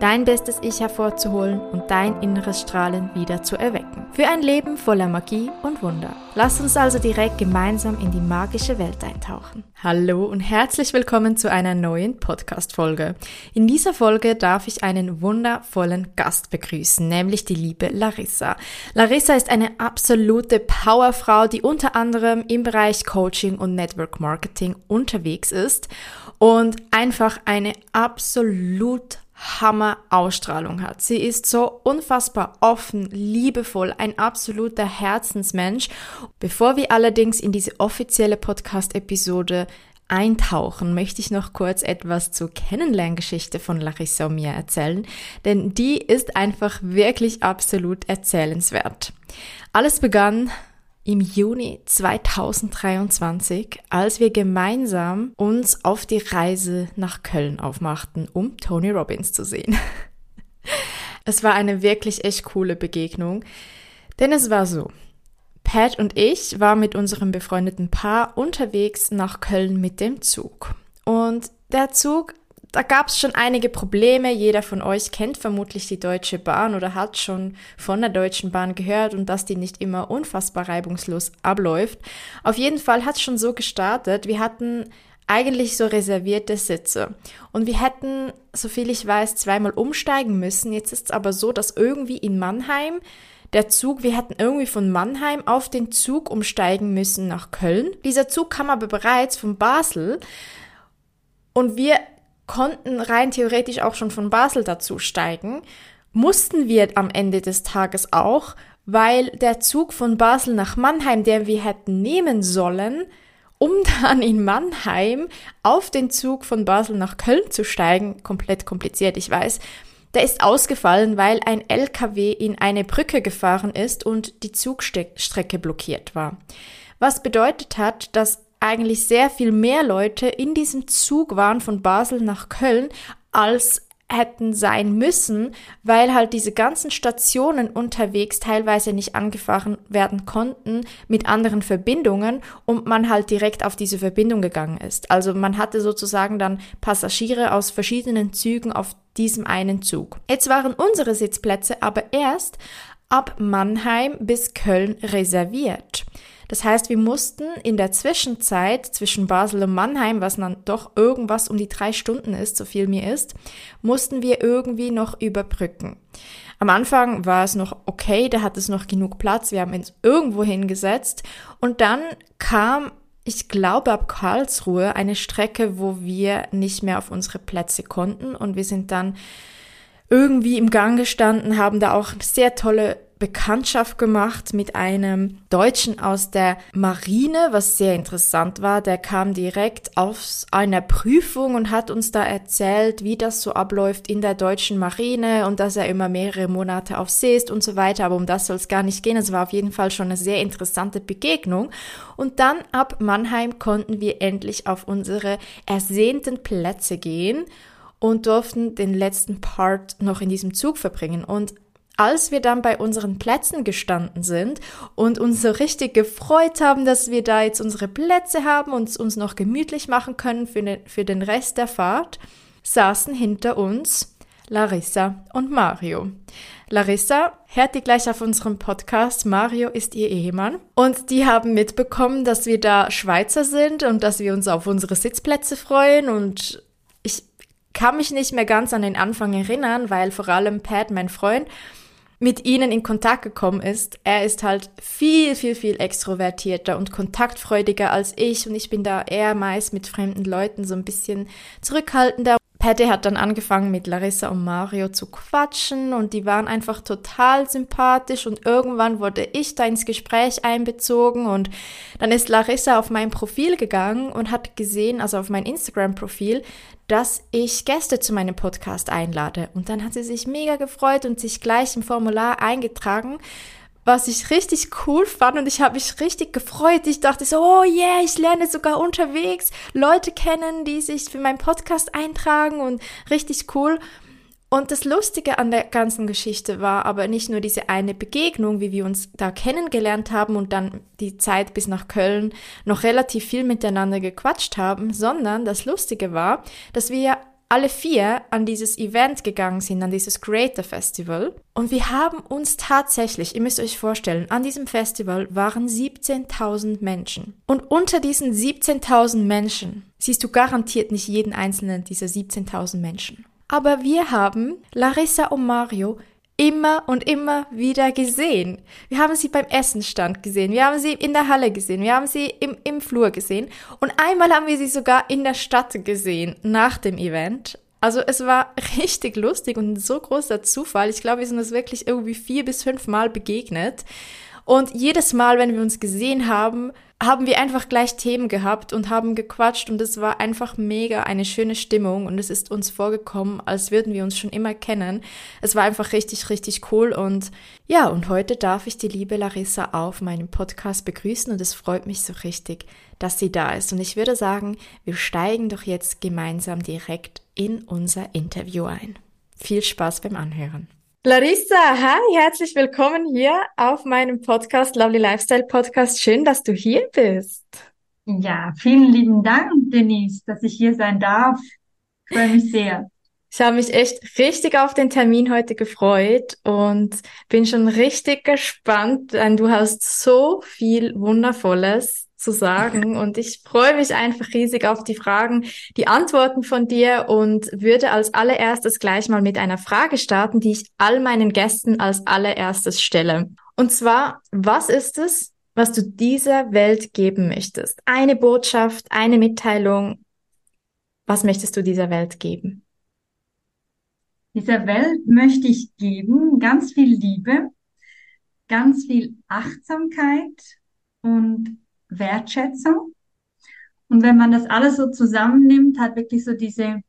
Dein bestes Ich hervorzuholen und dein inneres Strahlen wieder zu erwecken. Für ein Leben voller Magie und Wunder. Lass uns also direkt gemeinsam in die magische Welt eintauchen. Hallo und herzlich willkommen zu einer neuen Podcast-Folge. In dieser Folge darf ich einen wundervollen Gast begrüßen, nämlich die liebe Larissa. Larissa ist eine absolute Powerfrau, die unter anderem im Bereich Coaching und Network Marketing unterwegs ist und einfach eine absolut Hammer-Ausstrahlung hat. Sie ist so unfassbar offen, liebevoll, ein absoluter Herzensmensch. Bevor wir allerdings in diese offizielle Podcast-Episode eintauchen, möchte ich noch kurz etwas zur Kennenlerngeschichte von Larissa und mir erzählen, denn die ist einfach wirklich absolut erzählenswert. Alles begann im Juni 2023, als wir gemeinsam uns auf die Reise nach Köln aufmachten, um Tony Robbins zu sehen. Es war eine wirklich echt coole Begegnung, denn es war so. Pat und ich waren mit unserem befreundeten Paar unterwegs nach Köln mit dem Zug. Und der Zug da gab es schon einige Probleme. Jeder von euch kennt vermutlich die Deutsche Bahn oder hat schon von der Deutschen Bahn gehört und dass die nicht immer unfassbar reibungslos abläuft. Auf jeden Fall hat es schon so gestartet. Wir hatten eigentlich so reservierte Sitze. Und wir hätten, soviel ich weiß, zweimal umsteigen müssen. Jetzt ist es aber so, dass irgendwie in Mannheim der Zug, wir hätten irgendwie von Mannheim auf den Zug umsteigen müssen nach Köln. Dieser Zug kam aber bereits von Basel. Und wir konnten rein theoretisch auch schon von Basel dazu steigen, mussten wir am Ende des Tages auch, weil der Zug von Basel nach Mannheim, den wir hätten nehmen sollen, um dann in Mannheim auf den Zug von Basel nach Köln zu steigen, komplett kompliziert, ich weiß, der ist ausgefallen, weil ein LKW in eine Brücke gefahren ist und die Zugstrecke blockiert war. Was bedeutet hat, dass eigentlich sehr viel mehr Leute in diesem Zug waren von Basel nach Köln, als hätten sein müssen, weil halt diese ganzen Stationen unterwegs teilweise nicht angefahren werden konnten mit anderen Verbindungen und man halt direkt auf diese Verbindung gegangen ist. Also man hatte sozusagen dann Passagiere aus verschiedenen Zügen auf diesem einen Zug. Jetzt waren unsere Sitzplätze aber erst ab Mannheim bis Köln reserviert. Das heißt, wir mussten in der Zwischenzeit zwischen Basel und Mannheim, was dann doch irgendwas um die drei Stunden ist, so viel mir ist, mussten wir irgendwie noch überbrücken. Am Anfang war es noch okay, da hat es noch genug Platz, wir haben uns irgendwo hingesetzt und dann kam ich glaube, ab Karlsruhe eine Strecke, wo wir nicht mehr auf unsere Plätze konnten und wir sind dann irgendwie im Gang gestanden, haben da auch sehr tolle Bekanntschaft gemacht mit einem Deutschen aus der Marine, was sehr interessant war. Der kam direkt aus einer Prüfung und hat uns da erzählt, wie das so abläuft in der deutschen Marine und dass er immer mehrere Monate auf See ist und so weiter. Aber um das soll es gar nicht gehen. Es war auf jeden Fall schon eine sehr interessante Begegnung. Und dann ab Mannheim konnten wir endlich auf unsere ersehnten Plätze gehen und durften den letzten Part noch in diesem Zug verbringen. Und als wir dann bei unseren Plätzen gestanden sind und uns so richtig gefreut haben, dass wir da jetzt unsere Plätze haben und uns noch gemütlich machen können für den, für den Rest der Fahrt, saßen hinter uns Larissa und Mario. Larissa hört die gleich auf unserem Podcast. Mario ist ihr Ehemann. Und die haben mitbekommen, dass wir da Schweizer sind und dass wir uns auf unsere Sitzplätze freuen. Und ich kann mich nicht mehr ganz an den Anfang erinnern, weil vor allem Pat, mein Freund, mit ihnen in Kontakt gekommen ist. Er ist halt viel, viel, viel extrovertierter und kontaktfreudiger als ich und ich bin da eher meist mit fremden Leuten so ein bisschen zurückhaltender. Patty hat dann angefangen mit Larissa und Mario zu quatschen und die waren einfach total sympathisch und irgendwann wurde ich da ins Gespräch einbezogen und dann ist Larissa auf mein Profil gegangen und hat gesehen, also auf mein Instagram-Profil, dass ich Gäste zu meinem Podcast einlade. Und dann hat sie sich mega gefreut und sich gleich im Formular eingetragen was ich richtig cool fand und ich habe mich richtig gefreut. Ich dachte so, oh yeah, ich lerne sogar unterwegs Leute kennen, die sich für meinen Podcast eintragen und richtig cool. Und das Lustige an der ganzen Geschichte war aber nicht nur diese eine Begegnung, wie wir uns da kennengelernt haben und dann die Zeit bis nach Köln noch relativ viel miteinander gequatscht haben, sondern das Lustige war, dass wir alle vier an dieses Event gegangen sind, an dieses Creator Festival. Und wir haben uns tatsächlich, ihr müsst euch vorstellen, an diesem Festival waren 17.000 Menschen. Und unter diesen 17.000 Menschen siehst du garantiert nicht jeden einzelnen dieser 17.000 Menschen. Aber wir haben Larissa und Mario immer und immer wieder gesehen. Wir haben sie beim Essenstand gesehen, wir haben sie in der Halle gesehen, wir haben sie im, im Flur gesehen und einmal haben wir sie sogar in der Stadt gesehen nach dem Event. Also es war richtig lustig und ein so großer Zufall. Ich glaube, wir sind uns wirklich irgendwie vier bis fünf Mal begegnet. Und jedes Mal, wenn wir uns gesehen haben, haben wir einfach gleich Themen gehabt und haben gequatscht und es war einfach mega eine schöne Stimmung und es ist uns vorgekommen, als würden wir uns schon immer kennen. Es war einfach richtig, richtig cool und ja, und heute darf ich die liebe Larissa auf meinem Podcast begrüßen und es freut mich so richtig, dass sie da ist. Und ich würde sagen, wir steigen doch jetzt gemeinsam direkt in unser Interview ein. Viel Spaß beim Anhören. Larissa, hi, herzlich willkommen hier auf meinem Podcast, Lovely Lifestyle Podcast. Schön, dass du hier bist. Ja, vielen lieben Dank, Denise, dass ich hier sein darf. Ich freue mich sehr. Ich habe mich echt richtig auf den Termin heute gefreut und bin schon richtig gespannt, denn du hast so viel Wundervolles zu sagen. Und ich freue mich einfach riesig auf die Fragen, die Antworten von dir und würde als allererstes gleich mal mit einer Frage starten, die ich all meinen Gästen als allererstes stelle. Und zwar, was ist es, was du dieser Welt geben möchtest? Eine Botschaft, eine Mitteilung. Was möchtest du dieser Welt geben? Dieser Welt möchte ich geben ganz viel Liebe, ganz viel Achtsamkeit und Wertschätzung. Und wenn man das alles so zusammennimmt, hat wirklich so diese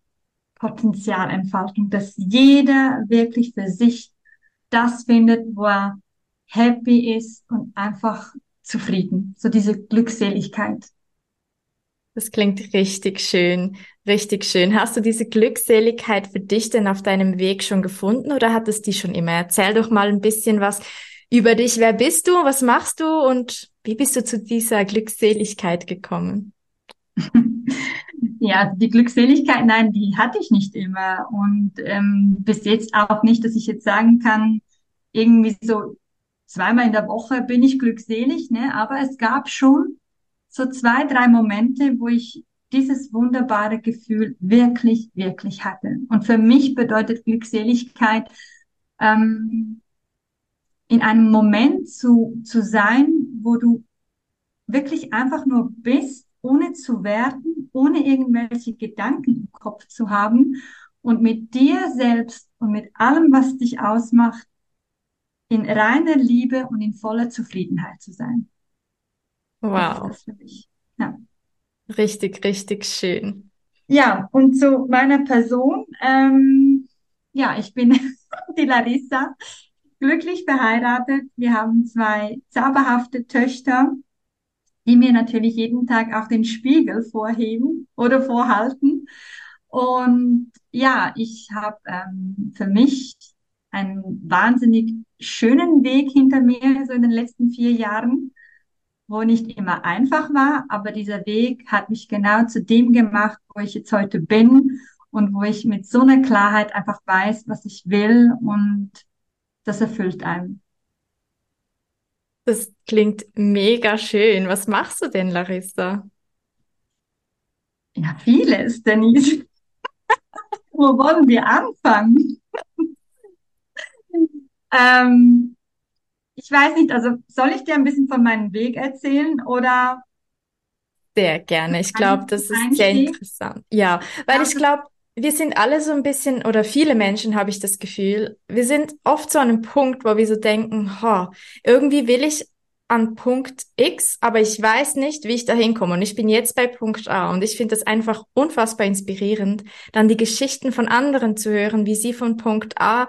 Potenzialentfaltung, dass jeder wirklich für sich das findet, wo er happy ist und einfach zufrieden. So diese Glückseligkeit. Das klingt richtig schön, richtig schön. Hast du diese Glückseligkeit für dich denn auf deinem Weg schon gefunden oder hat es die schon immer? Erzähl doch mal ein bisschen was über dich. Wer bist du? Was machst du? Und wie bist du zu dieser Glückseligkeit gekommen? Ja, die Glückseligkeit, nein, die hatte ich nicht immer. Und ähm, bis jetzt auch nicht, dass ich jetzt sagen kann, irgendwie so zweimal in der Woche bin ich glückselig, ne? Aber es gab schon so zwei, drei Momente, wo ich dieses wunderbare Gefühl wirklich, wirklich hatte. Und für mich bedeutet Glückseligkeit, ähm, in einem Moment zu, zu sein, wo du wirklich einfach nur bist, ohne zu werten, ohne irgendwelche Gedanken im Kopf zu haben und mit dir selbst und mit allem, was dich ausmacht, in reiner Liebe und in voller Zufriedenheit zu sein. Wow. Ja. Richtig, richtig schön. Ja, und zu meiner Person. Ähm, ja, ich bin die Larissa glücklich verheiratet. Wir haben zwei zauberhafte Töchter, die mir natürlich jeden Tag auch den Spiegel vorheben oder vorhalten. Und ja, ich habe ähm, für mich einen wahnsinnig schönen Weg hinter mir, so in den letzten vier Jahren, wo nicht immer einfach war, aber dieser Weg hat mich genau zu dem gemacht, wo ich jetzt heute bin und wo ich mit so einer Klarheit einfach weiß, was ich will und das erfüllt einen. Das klingt mega schön. Was machst du denn, Larissa? Ja, vieles, Denise. Wo wollen wir anfangen? ähm, ich weiß nicht, also soll ich dir ein bisschen von meinem Weg erzählen oder? Sehr gerne. Ich glaube, das ist sehr interessant. Ja, weil ich glaube, wir sind alle so ein bisschen, oder viele Menschen habe ich das Gefühl, wir sind oft so an einem Punkt, wo wir so denken, ha, irgendwie will ich an Punkt X, aber ich weiß nicht, wie ich da hinkomme. Und ich bin jetzt bei Punkt A. Und ich finde das einfach unfassbar inspirierend, dann die Geschichten von anderen zu hören, wie sie von Punkt A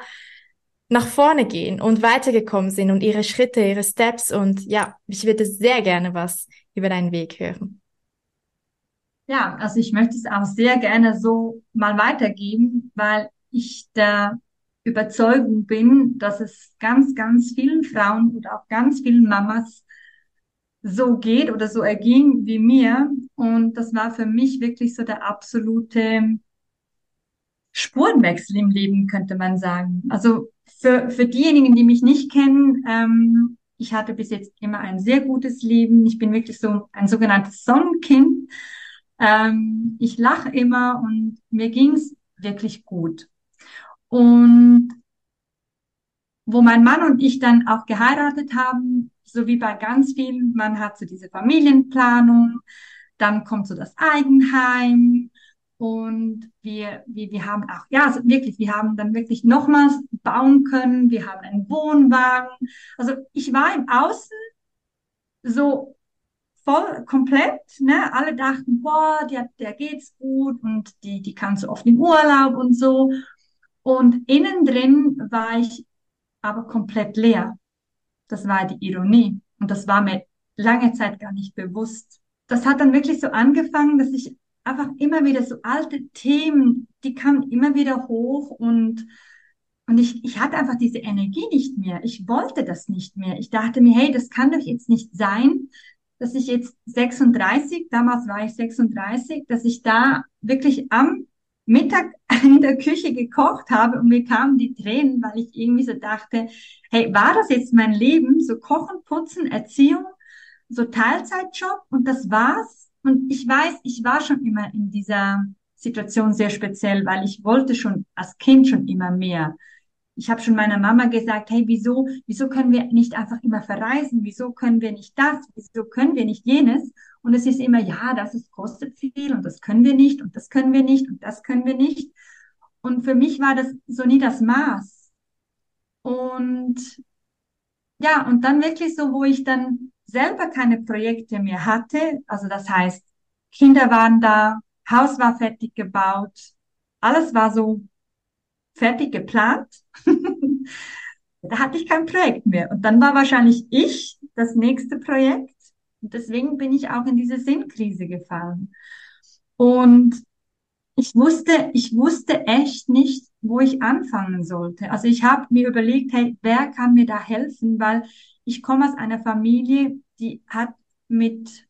nach vorne gehen und weitergekommen sind und ihre Schritte, ihre Steps. Und ja, ich würde sehr gerne was über deinen Weg hören. Ja, also ich möchte es auch sehr gerne so mal weitergeben, weil ich der Überzeugung bin, dass es ganz, ganz vielen Frauen und auch ganz vielen Mamas so geht oder so erging wie mir. Und das war für mich wirklich so der absolute Spurenwechsel im Leben, könnte man sagen. Also für, für diejenigen, die mich nicht kennen, ähm, ich hatte bis jetzt immer ein sehr gutes Leben. Ich bin wirklich so ein sogenanntes Sonnenkind. Ähm, ich lache immer und mir ging's wirklich gut. Und wo mein Mann und ich dann auch geheiratet haben, so wie bei ganz vielen, man hat so diese Familienplanung, dann kommt so das Eigenheim und wir, wir, wir haben auch, ja, also wirklich, wir haben dann wirklich nochmals bauen können, wir haben einen Wohnwagen. Also ich war im Außen so voll komplett, ne? Alle dachten, boah, der, der geht's gut und die, die kann so oft in Urlaub und so. Und innen drin war ich aber komplett leer. Das war die Ironie. Und das war mir lange Zeit gar nicht bewusst. Das hat dann wirklich so angefangen, dass ich einfach immer wieder so alte Themen, die kamen immer wieder hoch und, und ich, ich hatte einfach diese Energie nicht mehr. Ich wollte das nicht mehr. Ich dachte mir, hey, das kann doch jetzt nicht sein, dass ich jetzt 36, damals war ich 36, dass ich da wirklich am Mittag in der Küche gekocht habe und mir kamen die Tränen, weil ich irgendwie so dachte, hey, war das jetzt mein Leben? So Kochen, Putzen, Erziehung, so Teilzeitjob und das war's. Und ich weiß, ich war schon immer in dieser Situation sehr speziell, weil ich wollte schon als Kind schon immer mehr. Ich habe schon meiner Mama gesagt, hey, wieso, wieso können wir nicht einfach immer verreisen? Wieso können wir nicht das? Wieso können wir nicht jenes? Und es ist immer, ja, das ist, kostet viel und das können wir nicht und das können wir nicht und das können wir nicht. Und für mich war das so nie das Maß. Und ja, und dann wirklich so, wo ich dann selber keine Projekte mehr hatte, also das heißt, Kinder waren da, Haus war fertig gebaut, alles war so fertig geplant. da hatte ich kein Projekt mehr. Und dann war wahrscheinlich ich das nächste Projekt. Und deswegen bin ich auch in diese Sinnkrise gefallen. Und ich wusste, ich wusste echt nicht, wo ich anfangen sollte. Also ich habe mir überlegt, hey, wer kann mir da helfen? Weil ich komme aus einer Familie, die hat mit,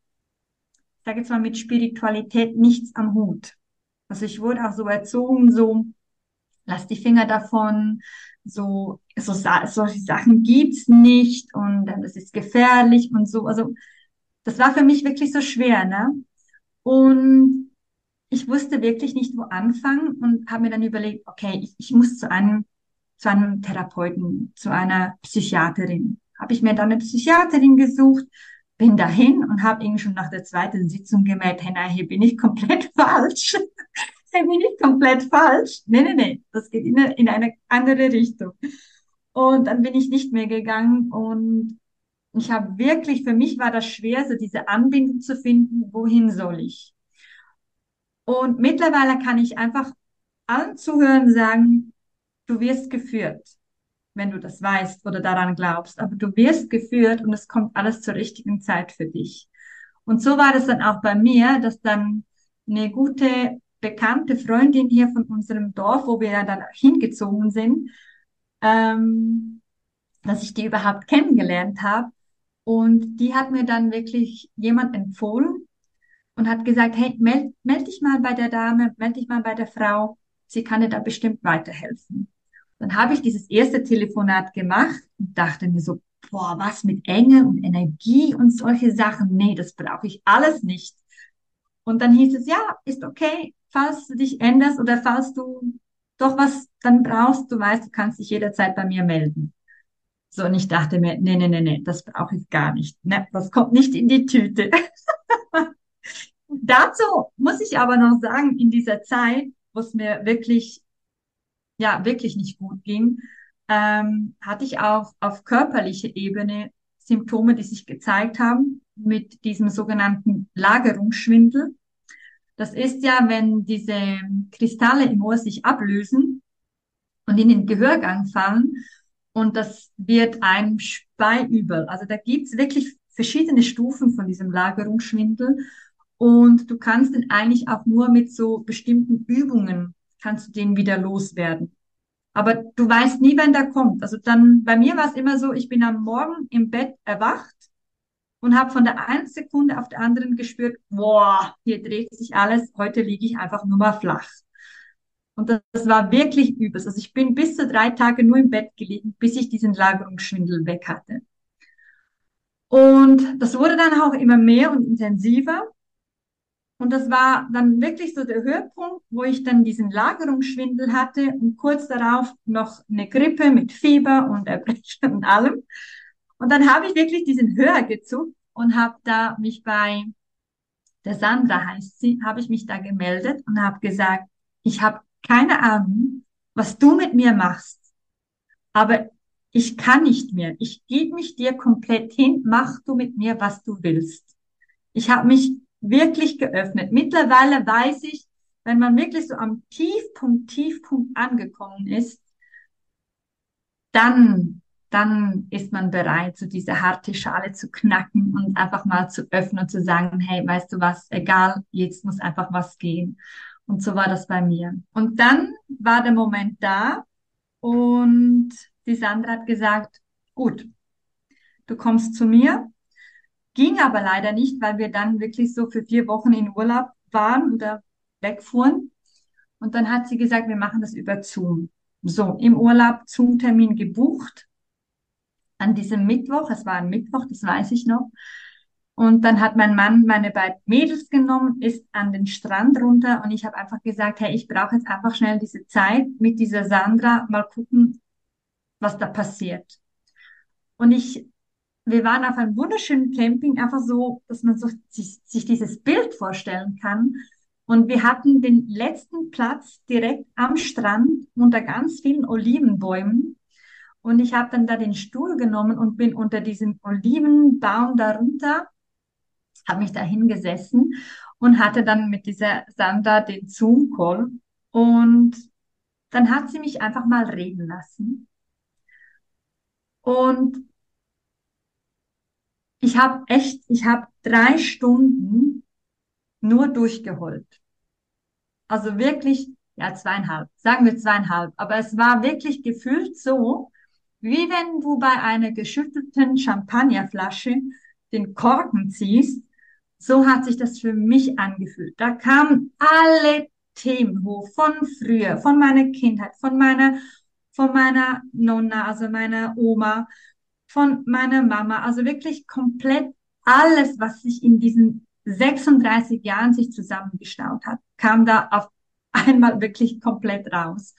sage jetzt mal, mit Spiritualität nichts am Hut. Also ich wurde auch so erzogen, so, lass die Finger davon, so, so solche Sachen gibt's nicht und das ist gefährlich und so. Also das war für mich wirklich so schwer, ne? Und ich wusste wirklich nicht, wo anfangen und habe mir dann überlegt, okay, ich, ich muss zu einem, zu einem Therapeuten, zu einer Psychiaterin. Habe ich mir dann eine Psychiaterin gesucht, bin dahin und habe irgendwie schon nach der zweiten Sitzung gemerkt, hey, nein, hier bin ich komplett falsch. Hier bin ich komplett falsch. Nee, nee, nee, das geht in eine, in eine andere Richtung. Und dann bin ich nicht mehr gegangen und ich habe wirklich, für mich war das schwer, so diese Anbindung zu finden, wohin soll ich? Und mittlerweile kann ich einfach allen Zuhörern sagen, du wirst geführt, wenn du das weißt oder daran glaubst, aber du wirst geführt und es kommt alles zur richtigen Zeit für dich. Und so war das dann auch bei mir, dass dann eine gute bekannte Freundin hier von unserem Dorf, wo wir ja dann hingezogen sind, ähm, dass ich die überhaupt kennengelernt habe. Und die hat mir dann wirklich jemand empfohlen und hat gesagt, hey, meld, meld dich mal bei der Dame, meld dich mal bei der Frau, sie kann dir da bestimmt weiterhelfen. Dann habe ich dieses erste Telefonat gemacht und dachte mir so, boah, was mit Enge und Energie und solche Sachen, nee, das brauche ich alles nicht. Und dann hieß es, ja, ist okay, falls du dich änderst oder falls du doch was dann brauchst, du weißt, du kannst dich jederzeit bei mir melden. So, und ich dachte mir, nee, nee, nee, nee, das brauche ich gar nicht. Ne, das kommt nicht in die Tüte. Dazu muss ich aber noch sagen, in dieser Zeit wo es mir wirklich, ja, wirklich nicht gut ging, ähm, hatte ich auch auf körperlicher Ebene Symptome, die sich gezeigt haben mit diesem sogenannten Lagerungsschwindel. Das ist ja, wenn diese Kristalle im Ohr sich ablösen und in den Gehörgang fallen und das wird einem speiübel. Also da gibt's wirklich verschiedene Stufen von diesem Lagerungsschwindel und du kannst den eigentlich auch nur mit so bestimmten Übungen kannst du den wieder loswerden. Aber du weißt nie, wann der kommt. Also dann, bei mir war es immer so, ich bin am Morgen im Bett erwacht und habe von der einen Sekunde auf der anderen gespürt, boah, hier dreht sich alles, heute liege ich einfach nur mal flach. Und das, das war wirklich übel. Also ich bin bis zu drei Tage nur im Bett gelegen, bis ich diesen Lagerungsschwindel weg hatte. Und das wurde dann auch immer mehr und intensiver. Und das war dann wirklich so der Höhepunkt, wo ich dann diesen Lagerungsschwindel hatte und kurz darauf noch eine Grippe mit Fieber und Erbrechen und allem. Und dann habe ich wirklich diesen Hörer gezuckt und habe da mich bei der Sandra heißt sie, habe ich mich da gemeldet und habe gesagt, ich habe keine Ahnung, was du mit mir machst, aber ich kann nicht mehr. Ich gebe mich dir komplett hin, mach du mit mir, was du willst. Ich habe mich wirklich geöffnet. Mittlerweile weiß ich, wenn man wirklich so am Tiefpunkt, Tiefpunkt angekommen ist, dann dann ist man bereit, so diese harte Schale zu knacken und einfach mal zu öffnen und zu sagen, hey, weißt du was, egal, jetzt muss einfach was gehen. Und so war das bei mir. Und dann war der Moment da und die Sandra hat gesagt, gut, du kommst zu mir. Ging aber leider nicht, weil wir dann wirklich so für vier Wochen in Urlaub waren oder wegfuhren. Und dann hat sie gesagt, wir machen das über Zoom. So, im Urlaub Zoom-Termin gebucht an diesem Mittwoch, es war ein Mittwoch, das weiß ich noch. Und dann hat mein Mann meine beiden Mädels genommen, ist an den Strand runter und ich habe einfach gesagt, hey, ich brauche jetzt einfach schnell diese Zeit mit dieser Sandra, mal gucken, was da passiert. Und ich, wir waren auf einem wunderschönen Camping, einfach so, dass man so sich, sich dieses Bild vorstellen kann. Und wir hatten den letzten Platz direkt am Strand unter ganz vielen Olivenbäumen. Und ich habe dann da den Stuhl genommen und bin unter diesem Olivenbaum darunter, habe mich da hingesessen und hatte dann mit dieser Sandra den Zoom-Call. Und dann hat sie mich einfach mal reden lassen. Und ich habe echt, ich habe drei Stunden nur durchgeholt. Also wirklich, ja, zweieinhalb, sagen wir zweieinhalb. Aber es war wirklich gefühlt so, wie wenn du bei einer geschüttelten Champagnerflasche den Korken ziehst, so hat sich das für mich angefühlt. Da kamen alle Themen hoch, von früher, von meiner Kindheit, von meiner, von meiner Nonna, also meiner Oma, von meiner Mama, also wirklich komplett alles, was sich in diesen 36 Jahren sich zusammengestaut hat, kam da auf einmal wirklich komplett raus.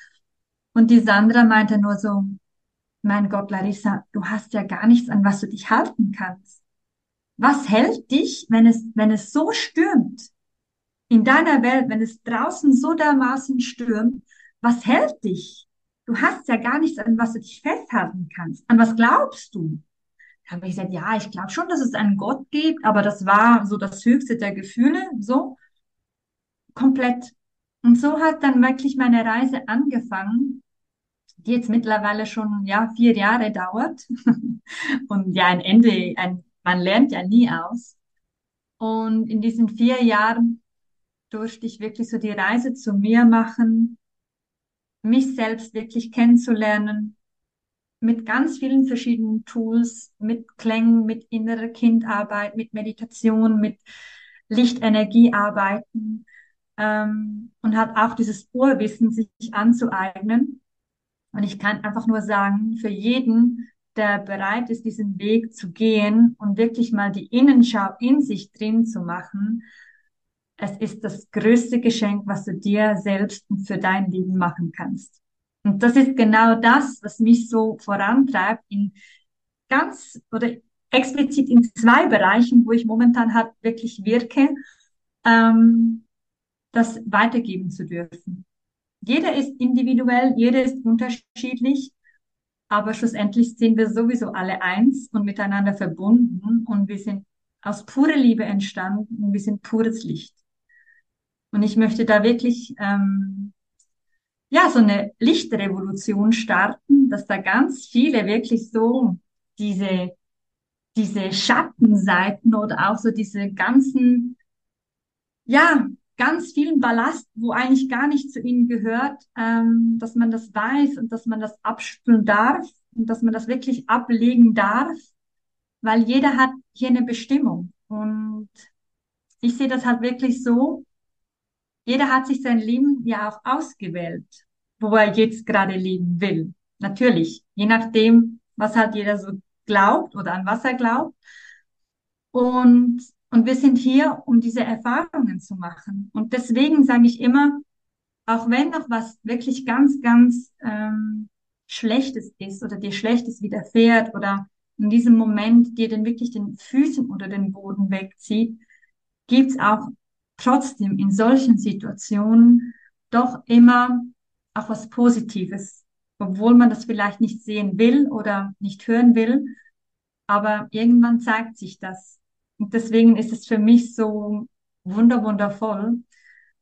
Und die Sandra meinte nur so, mein Gott, Larissa, du hast ja gar nichts, an was du dich halten kannst. Was hält dich, wenn es, wenn es so stürmt? In deiner Welt, wenn es draußen so dermaßen stürmt, was hält dich? Du hast ja gar nichts, an was du dich festhalten kannst. An was glaubst du? Da habe ich gesagt, ja, ich glaube schon, dass es einen Gott gibt, aber das war so das höchste der Gefühle, so komplett. Und so hat dann wirklich meine Reise angefangen, die jetzt mittlerweile schon ja vier Jahre dauert und ja ein Ende, ein, man lernt ja nie aus. Und in diesen vier Jahren durfte ich wirklich so die Reise zu mir machen, mich selbst wirklich kennenzulernen, mit ganz vielen verschiedenen Tools, mit Klängen, mit innerer Kindarbeit, mit Meditation, mit Lichtenergie arbeiten ähm, und hat auch dieses Urwissen sich anzueignen und ich kann einfach nur sagen, für jeden, der bereit ist, diesen Weg zu gehen und wirklich mal die Innenschau in sich drin zu machen, es ist das größte Geschenk, was du dir selbst und für dein Leben machen kannst. Und das ist genau das, was mich so vorantreibt in ganz oder explizit in zwei Bereichen, wo ich momentan halt wirklich wirke, ähm, das weitergeben zu dürfen. Jeder ist individuell, jeder ist unterschiedlich, aber schlussendlich sind wir sowieso alle eins und miteinander verbunden und wir sind aus purer Liebe entstanden und wir sind pures Licht. Und ich möchte da wirklich ähm, ja so eine Lichtrevolution starten, dass da ganz viele wirklich so diese diese Schattenseiten oder auch so diese ganzen ja ganz vielen Ballast, wo eigentlich gar nicht zu ihnen gehört, ähm, dass man das weiß und dass man das abspülen darf und dass man das wirklich ablegen darf, weil jeder hat hier eine Bestimmung. Und ich sehe das halt wirklich so, jeder hat sich sein Leben ja auch ausgewählt, wo er jetzt gerade leben will. Natürlich, je nachdem, was halt jeder so glaubt oder an was er glaubt. Und und wir sind hier, um diese Erfahrungen zu machen. Und deswegen sage ich immer, auch wenn noch was wirklich ganz, ganz ähm, Schlechtes ist oder dir Schlechtes widerfährt oder in diesem Moment dir dann wirklich den Füßen oder den Boden wegzieht, gibt's auch trotzdem in solchen Situationen doch immer auch was Positives, obwohl man das vielleicht nicht sehen will oder nicht hören will. Aber irgendwann zeigt sich das. Und deswegen ist es für mich so wunder, wundervoll,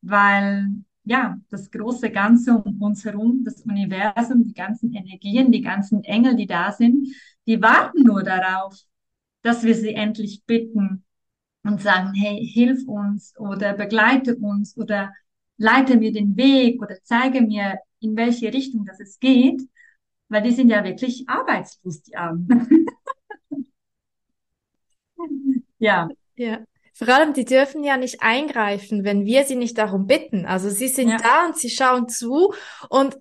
weil ja, das große Ganze um uns herum, das Universum, die ganzen Energien, die ganzen Engel, die da sind, die warten nur darauf, dass wir sie endlich bitten und sagen, hey, hilf uns oder begleite uns oder leite mir den Weg oder zeige mir, in welche Richtung das es geht, weil die sind ja wirklich arbeitslos, die Armen. Ja. Ja. Vor allem, die dürfen ja nicht eingreifen, wenn wir sie nicht darum bitten. Also sie sind ja. da und sie schauen zu und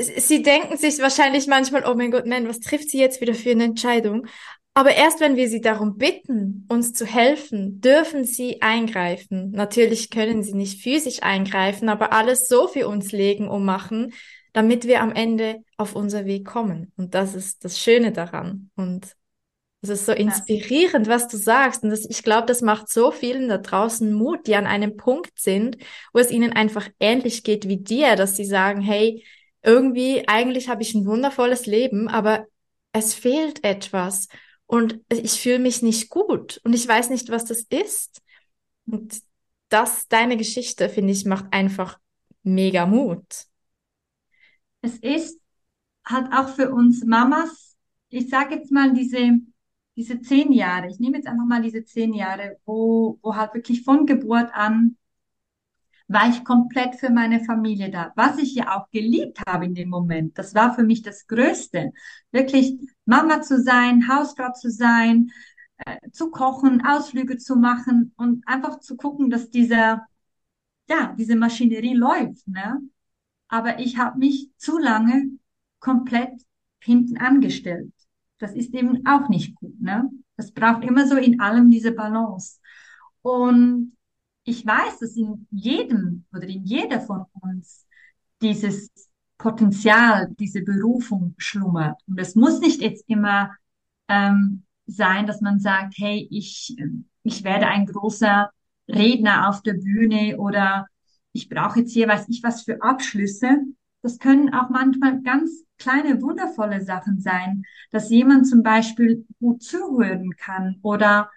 sie denken sich wahrscheinlich manchmal, oh mein Gott, man, was trifft sie jetzt wieder für eine Entscheidung? Aber erst wenn wir sie darum bitten, uns zu helfen, dürfen sie eingreifen. Natürlich können sie nicht physisch eingreifen, aber alles so für uns legen und machen, damit wir am Ende auf unser Weg kommen. Und das ist das Schöne daran. Und es ist so inspirierend, was du sagst. Und das, ich glaube, das macht so vielen da draußen Mut, die an einem Punkt sind, wo es ihnen einfach ähnlich geht wie dir, dass sie sagen, hey, irgendwie, eigentlich habe ich ein wundervolles Leben, aber es fehlt etwas und ich fühle mich nicht gut und ich weiß nicht, was das ist. Und das, deine Geschichte, finde ich, macht einfach mega Mut. Es ist halt auch für uns Mamas, ich sage jetzt mal diese diese zehn Jahre, ich nehme jetzt einfach mal diese zehn Jahre, wo, wo halt wirklich von Geburt an war ich komplett für meine Familie da. Was ich ja auch geliebt habe in dem Moment, das war für mich das Größte. Wirklich Mama zu sein, Hausfrau zu sein, äh, zu kochen, Ausflüge zu machen und einfach zu gucken, dass dieser, ja, diese Maschinerie läuft, ne? Aber ich habe mich zu lange komplett hinten angestellt. Das ist eben auch nicht gut. Ne? Das braucht immer so in allem diese Balance. Und ich weiß, dass in jedem oder in jeder von uns dieses Potenzial, diese Berufung schlummert. Und es muss nicht jetzt immer ähm, sein, dass man sagt, hey, ich, ich werde ein großer Redner auf der Bühne oder ich brauche jetzt hier, weiß ich was für Abschlüsse. Das können auch manchmal ganz kleine, wundervolle Sachen sein, dass jemand zum Beispiel gut zuhören kann oder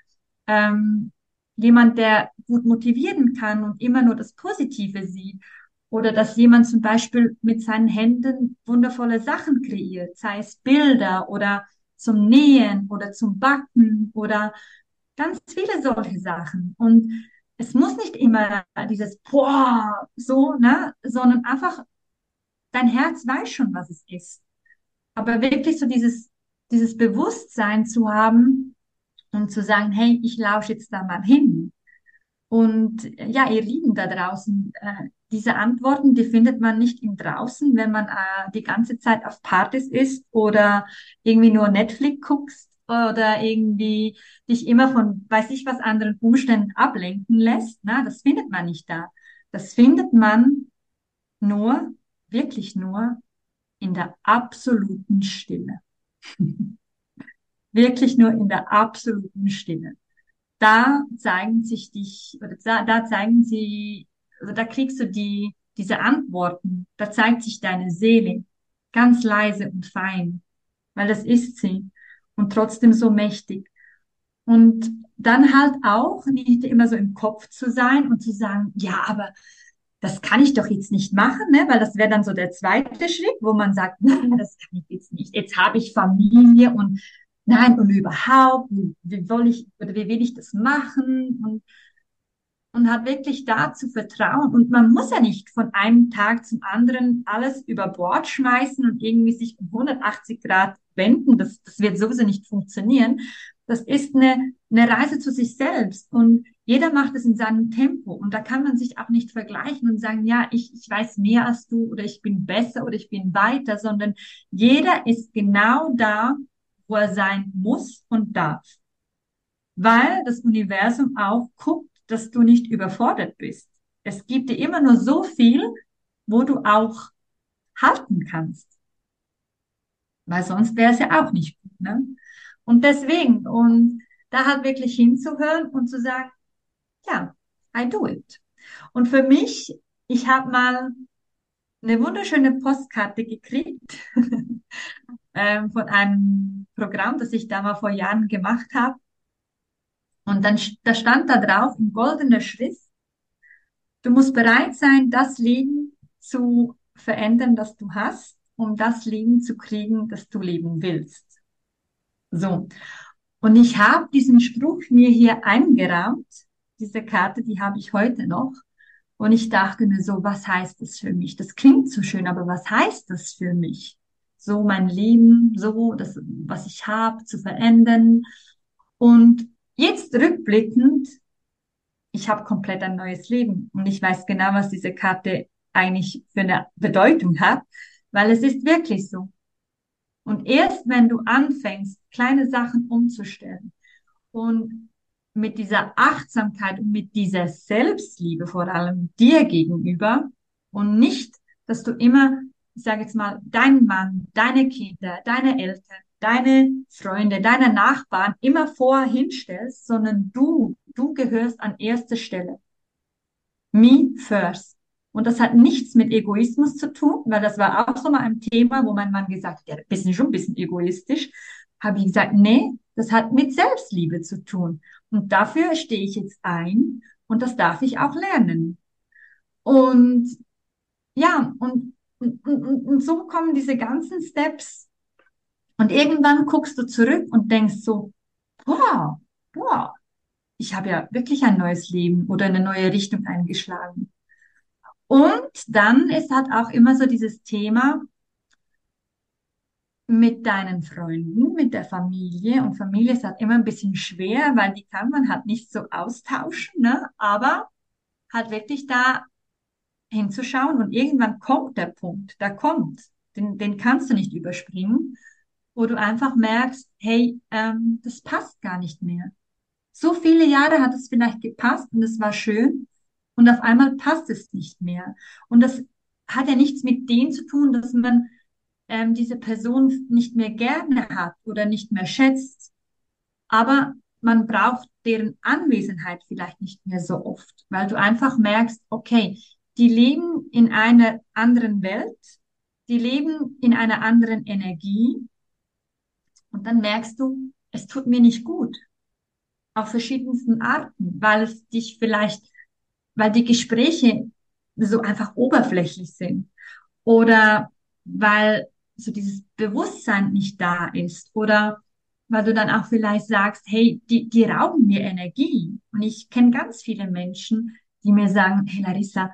ähm, jemand, der gut motivieren kann und immer nur das Positive sieht. Oder dass jemand zum Beispiel mit seinen Händen wundervolle Sachen kreiert, sei es Bilder oder zum Nähen oder zum Backen oder ganz viele solche Sachen. Und es muss nicht immer dieses Boah, so, ne, sondern einfach dein Herz weiß schon, was es ist. Aber wirklich so dieses, dieses Bewusstsein zu haben und zu sagen, hey, ich lausche jetzt da mal hin. Und ja, ihr Lieben da draußen, äh, diese Antworten, die findet man nicht im Draußen, wenn man äh, die ganze Zeit auf Partys ist oder irgendwie nur Netflix guckst oder irgendwie dich immer von, weiß ich was, anderen Umständen ablenken lässt. Na, das findet man nicht da. Das findet man nur wirklich nur in der absoluten Stille. wirklich nur in der absoluten Stille. Da zeigen sich dich, oder da, da zeigen sie, also da kriegst du die, diese Antworten, da zeigt sich deine Seele ganz leise und fein, weil das ist sie und trotzdem so mächtig. Und dann halt auch nicht immer so im Kopf zu sein und zu sagen, ja, aber das kann ich doch jetzt nicht machen, ne? weil das wäre dann so der zweite Schritt, wo man sagt, nein, das kann ich jetzt nicht. Jetzt habe ich Familie und nein, und überhaupt, wie, wie soll ich oder wie will ich das machen? Und, und hat wirklich da zu vertrauen. Und man muss ja nicht von einem Tag zum anderen alles über Bord schmeißen und irgendwie sich um 180 Grad wenden. Das, das wird sowieso nicht funktionieren. Das ist eine, eine Reise zu sich selbst und jeder macht es in seinem Tempo und da kann man sich auch nicht vergleichen und sagen, ja, ich, ich weiß mehr als du oder ich bin besser oder ich bin weiter, sondern jeder ist genau da, wo er sein muss und darf. Weil das Universum auch guckt, dass du nicht überfordert bist. Es gibt dir immer nur so viel, wo du auch halten kannst. Weil sonst wäre es ja auch nicht gut. Ne? Und deswegen, und da halt wirklich hinzuhören und zu sagen, ja, I do it. Und für mich, ich habe mal eine wunderschöne Postkarte gekriegt ähm, von einem Programm, das ich da mal vor Jahren gemacht habe. Und dann da stand da drauf in goldener Schrift, du musst bereit sein, das Leben zu verändern, das du hast, um das Leben zu kriegen, das du leben willst. So. Und ich habe diesen Spruch mir hier eingerahmt, diese Karte, die habe ich heute noch. Und ich dachte mir so, was heißt das für mich? Das klingt so schön, aber was heißt das für mich? So mein Leben, so das, was ich habe, zu verändern. Und jetzt rückblickend, ich habe komplett ein neues Leben und ich weiß genau, was diese Karte eigentlich für eine Bedeutung hat, weil es ist wirklich so. Und erst wenn du anfängst, kleine Sachen umzustellen und mit dieser Achtsamkeit und mit dieser Selbstliebe vor allem dir gegenüber und nicht, dass du immer, ich sage jetzt mal, deinen Mann, deine Kinder, deine Eltern, deine Freunde, deine Nachbarn immer vorher stellst, sondern du, du gehörst an erster Stelle. Me first. Und das hat nichts mit Egoismus zu tun, weil das war auch so mal ein Thema, wo mein Mann gesagt hat, ja, bist du schon ein bisschen egoistisch. Habe ich gesagt, nee, das hat mit Selbstliebe zu tun. Und dafür stehe ich jetzt ein und das darf ich auch lernen. Und ja, und, und, und, und so kommen diese ganzen Steps. Und irgendwann guckst du zurück und denkst so, boah, boah, ich habe ja wirklich ein neues Leben oder eine neue Richtung eingeschlagen. Und dann ist halt auch immer so dieses Thema mit deinen Freunden, mit der Familie. Und Familie ist halt immer ein bisschen schwer, weil die kann man halt nicht so austauschen, ne? Aber halt wirklich da hinzuschauen und irgendwann kommt der Punkt, da kommt, den, den kannst du nicht überspringen, wo du einfach merkst, hey, ähm, das passt gar nicht mehr. So viele Jahre hat es vielleicht gepasst und es war schön und auf einmal passt es nicht mehr. Und das hat ja nichts mit dem zu tun, dass man ähm, diese Person nicht mehr gerne hat oder nicht mehr schätzt. Aber man braucht deren Anwesenheit vielleicht nicht mehr so oft, weil du einfach merkst, okay, die leben in einer anderen Welt, die leben in einer anderen Energie. Und dann merkst du, es tut mir nicht gut. Auf verschiedensten Arten, weil es dich vielleicht weil die Gespräche so einfach oberflächlich sind oder weil so dieses Bewusstsein nicht da ist oder weil du dann auch vielleicht sagst, hey, die, die rauben mir Energie. Und ich kenne ganz viele Menschen, die mir sagen, hey Larissa,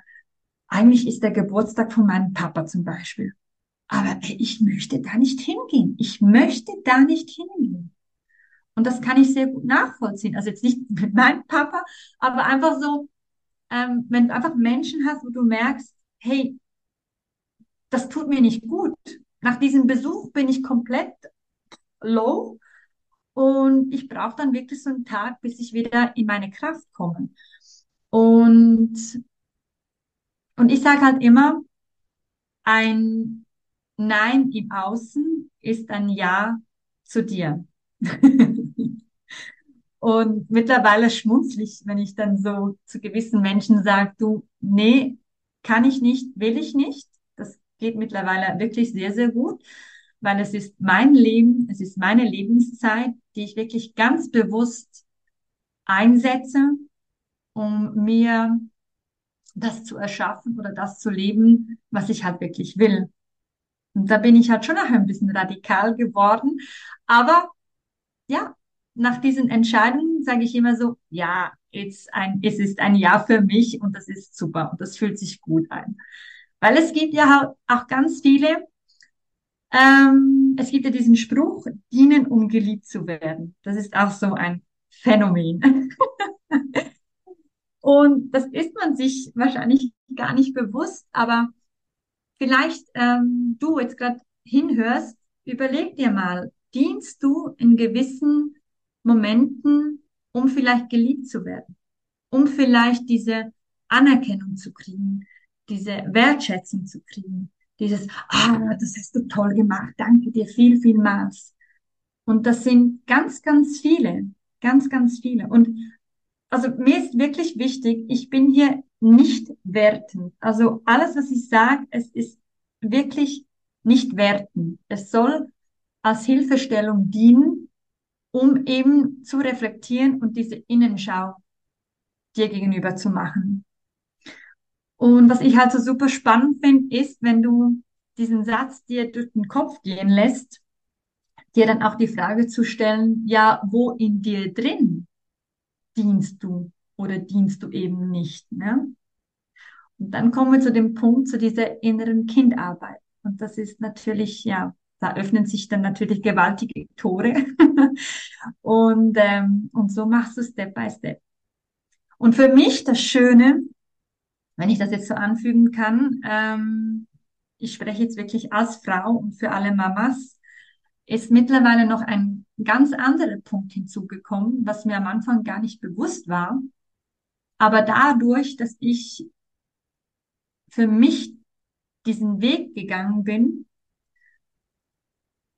eigentlich ist der Geburtstag von meinem Papa zum Beispiel. Aber ich möchte da nicht hingehen. Ich möchte da nicht hingehen. Und das kann ich sehr gut nachvollziehen. Also jetzt nicht mit meinem Papa, aber einfach so, ähm, wenn du einfach Menschen hast, wo du merkst, hey, das tut mir nicht gut. Nach diesem Besuch bin ich komplett low und ich brauche dann wirklich so einen Tag, bis ich wieder in meine Kraft komme. Und, und ich sage halt immer, ein Nein im Außen ist ein Ja zu dir. Und mittlerweile schmunzlig, wenn ich dann so zu gewissen Menschen sage, du, nee, kann ich nicht, will ich nicht. Geht mittlerweile wirklich sehr, sehr gut, weil es ist mein Leben, es ist meine Lebenszeit, die ich wirklich ganz bewusst einsetze, um mir das zu erschaffen oder das zu leben, was ich halt wirklich will. Und da bin ich halt schon noch ein bisschen radikal geworden. Aber ja, nach diesen Entscheidungen sage ich immer so, ja, it's ein, es ist ein Ja für mich und das ist super und das fühlt sich gut ein. Weil es gibt ja auch ganz viele, ähm, es gibt ja diesen Spruch, dienen, um geliebt zu werden. Das ist auch so ein Phänomen. und das ist man sich wahrscheinlich gar nicht bewusst, aber vielleicht ähm, du jetzt gerade hinhörst, überleg dir mal, dienst du in gewissen Momenten, um vielleicht geliebt zu werden, um vielleicht diese Anerkennung zu kriegen, diese Wertschätzung zu kriegen, dieses, ah, das hast du toll gemacht, danke dir viel, vielmals. Und das sind ganz, ganz viele, ganz, ganz viele. Und also mir ist wirklich wichtig, ich bin hier nicht wertend. Also alles, was ich sage, es ist wirklich nicht werten. Es soll als Hilfestellung dienen, um eben zu reflektieren und diese Innenschau dir gegenüber zu machen. Und was ich halt so super spannend finde, ist, wenn du diesen Satz dir durch den Kopf gehen lässt, dir dann auch die Frage zu stellen, ja, wo in dir drin dienst du oder dienst du eben nicht, ne? Und dann kommen wir zu dem Punkt, zu dieser inneren Kindarbeit. Und das ist natürlich, ja, da öffnen sich dann natürlich gewaltige Tore. und, ähm, und so machst du Step by Step. Und für mich das Schöne, wenn ich das jetzt so anfügen kann, ähm, ich spreche jetzt wirklich als Frau und für alle Mamas, ist mittlerweile noch ein ganz anderer Punkt hinzugekommen, was mir am Anfang gar nicht bewusst war. Aber dadurch, dass ich für mich diesen Weg gegangen bin,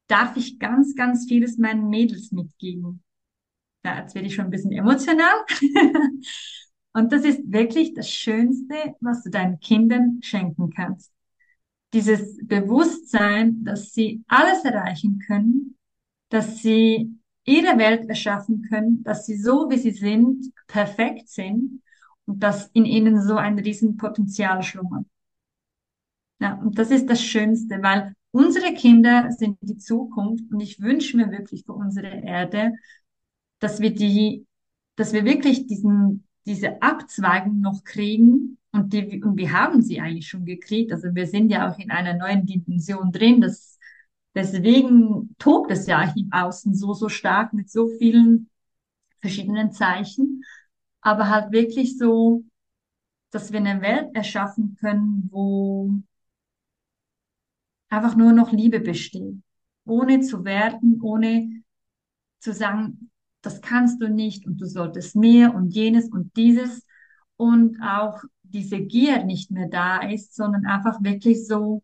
darf ich ganz, ganz vieles meinen Mädels mitgeben. Ja, jetzt werde ich schon ein bisschen emotional. Und das ist wirklich das Schönste, was du deinen Kindern schenken kannst. Dieses Bewusstsein, dass sie alles erreichen können, dass sie ihre Welt erschaffen können, dass sie so, wie sie sind, perfekt sind und dass in ihnen so ein Riesenpotenzial schlummert. Ja, und das ist das Schönste, weil unsere Kinder sind die Zukunft und ich wünsche mir wirklich für unsere Erde, dass wir die, dass wir wirklich diesen, diese Abzweigung noch kriegen und die, und wir haben sie eigentlich schon gekriegt. Also wir sind ja auch in einer neuen Dimension drin. Das, deswegen tobt es ja im Außen so, so stark mit so vielen verschiedenen Zeichen. Aber halt wirklich so, dass wir eine Welt erschaffen können, wo einfach nur noch Liebe besteht. Ohne zu werten, ohne zu sagen, das kannst du nicht und du solltest mehr und jenes und dieses und auch diese Gier nicht mehr da ist, sondern einfach wirklich so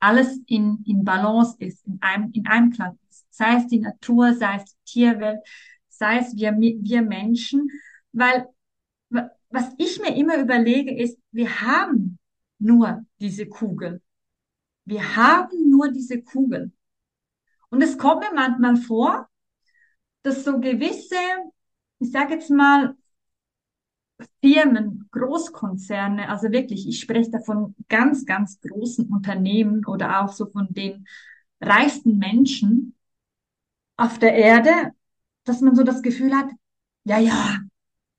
alles in, in Balance ist, in einem, in Einklang ist. Sei es die Natur, sei es die Tierwelt, sei es wir, wir Menschen, weil was ich mir immer überlege ist, wir haben nur diese Kugel. Wir haben nur diese Kugel. Und es kommt mir manchmal vor, dass so gewisse, ich sage jetzt mal, Firmen, Großkonzerne, also wirklich, ich spreche da von ganz, ganz großen Unternehmen oder auch so von den reichsten Menschen auf der Erde, dass man so das Gefühl hat, ja, ja,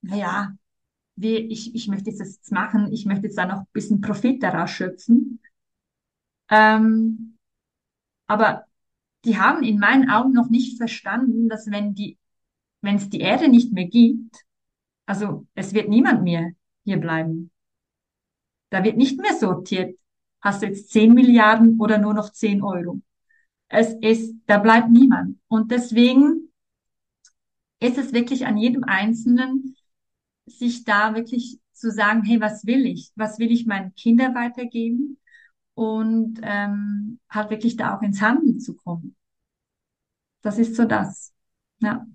ja, ja, ich, ich möchte jetzt das machen, ich möchte jetzt da noch ein bisschen Profit daraus schöpfen. Ähm, aber die haben in meinen Augen noch nicht verstanden, dass wenn die, wenn es die Erde nicht mehr gibt, also es wird niemand mehr hier bleiben. Da wird nicht mehr sortiert. Hast du jetzt 10 Milliarden oder nur noch 10 Euro? Es ist, da bleibt niemand. Und deswegen ist es wirklich an jedem Einzelnen, sich da wirklich zu sagen, hey, was will ich? Was will ich meinen Kindern weitergeben? Und ähm, halt wirklich da auch ins Handeln zu kommen. Das ist so das. Ja.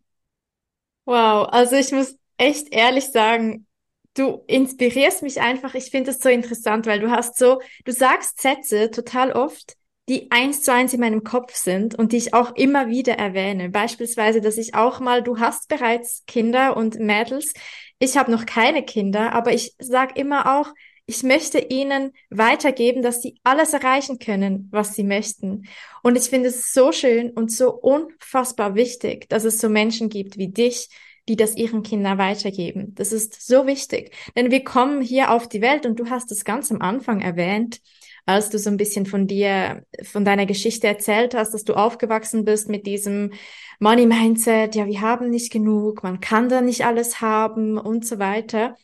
Wow, also ich muss echt ehrlich sagen, du inspirierst mich einfach. Ich finde es so interessant, weil du hast so, du sagst Sätze total oft, die eins zu eins in meinem Kopf sind und die ich auch immer wieder erwähne. Beispielsweise, dass ich auch mal, du hast bereits Kinder und Mädels. Ich habe noch keine Kinder, aber ich sag immer auch, ich möchte ihnen weitergeben, dass sie alles erreichen können, was sie möchten. Und ich finde es so schön und so unfassbar wichtig, dass es so Menschen gibt wie dich, die das ihren Kindern weitergeben. Das ist so wichtig. Denn wir kommen hier auf die Welt und du hast es ganz am Anfang erwähnt, als du so ein bisschen von dir, von deiner Geschichte erzählt hast, dass du aufgewachsen bist mit diesem Money Mindset, ja, wir haben nicht genug, man kann da nicht alles haben und so weiter.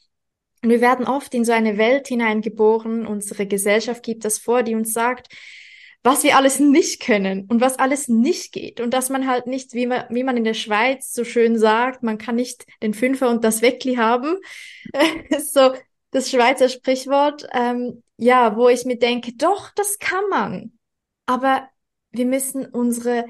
Und wir werden oft in so eine Welt hineingeboren, unsere Gesellschaft gibt das vor, die uns sagt, was wir alles nicht können und was alles nicht geht und dass man halt nicht, wie man, wie man in der Schweiz so schön sagt, man kann nicht den Fünfer und das Weckli haben. so das Schweizer Sprichwort, ähm, ja, wo ich mir denke, doch, das kann man. Aber wir müssen unsere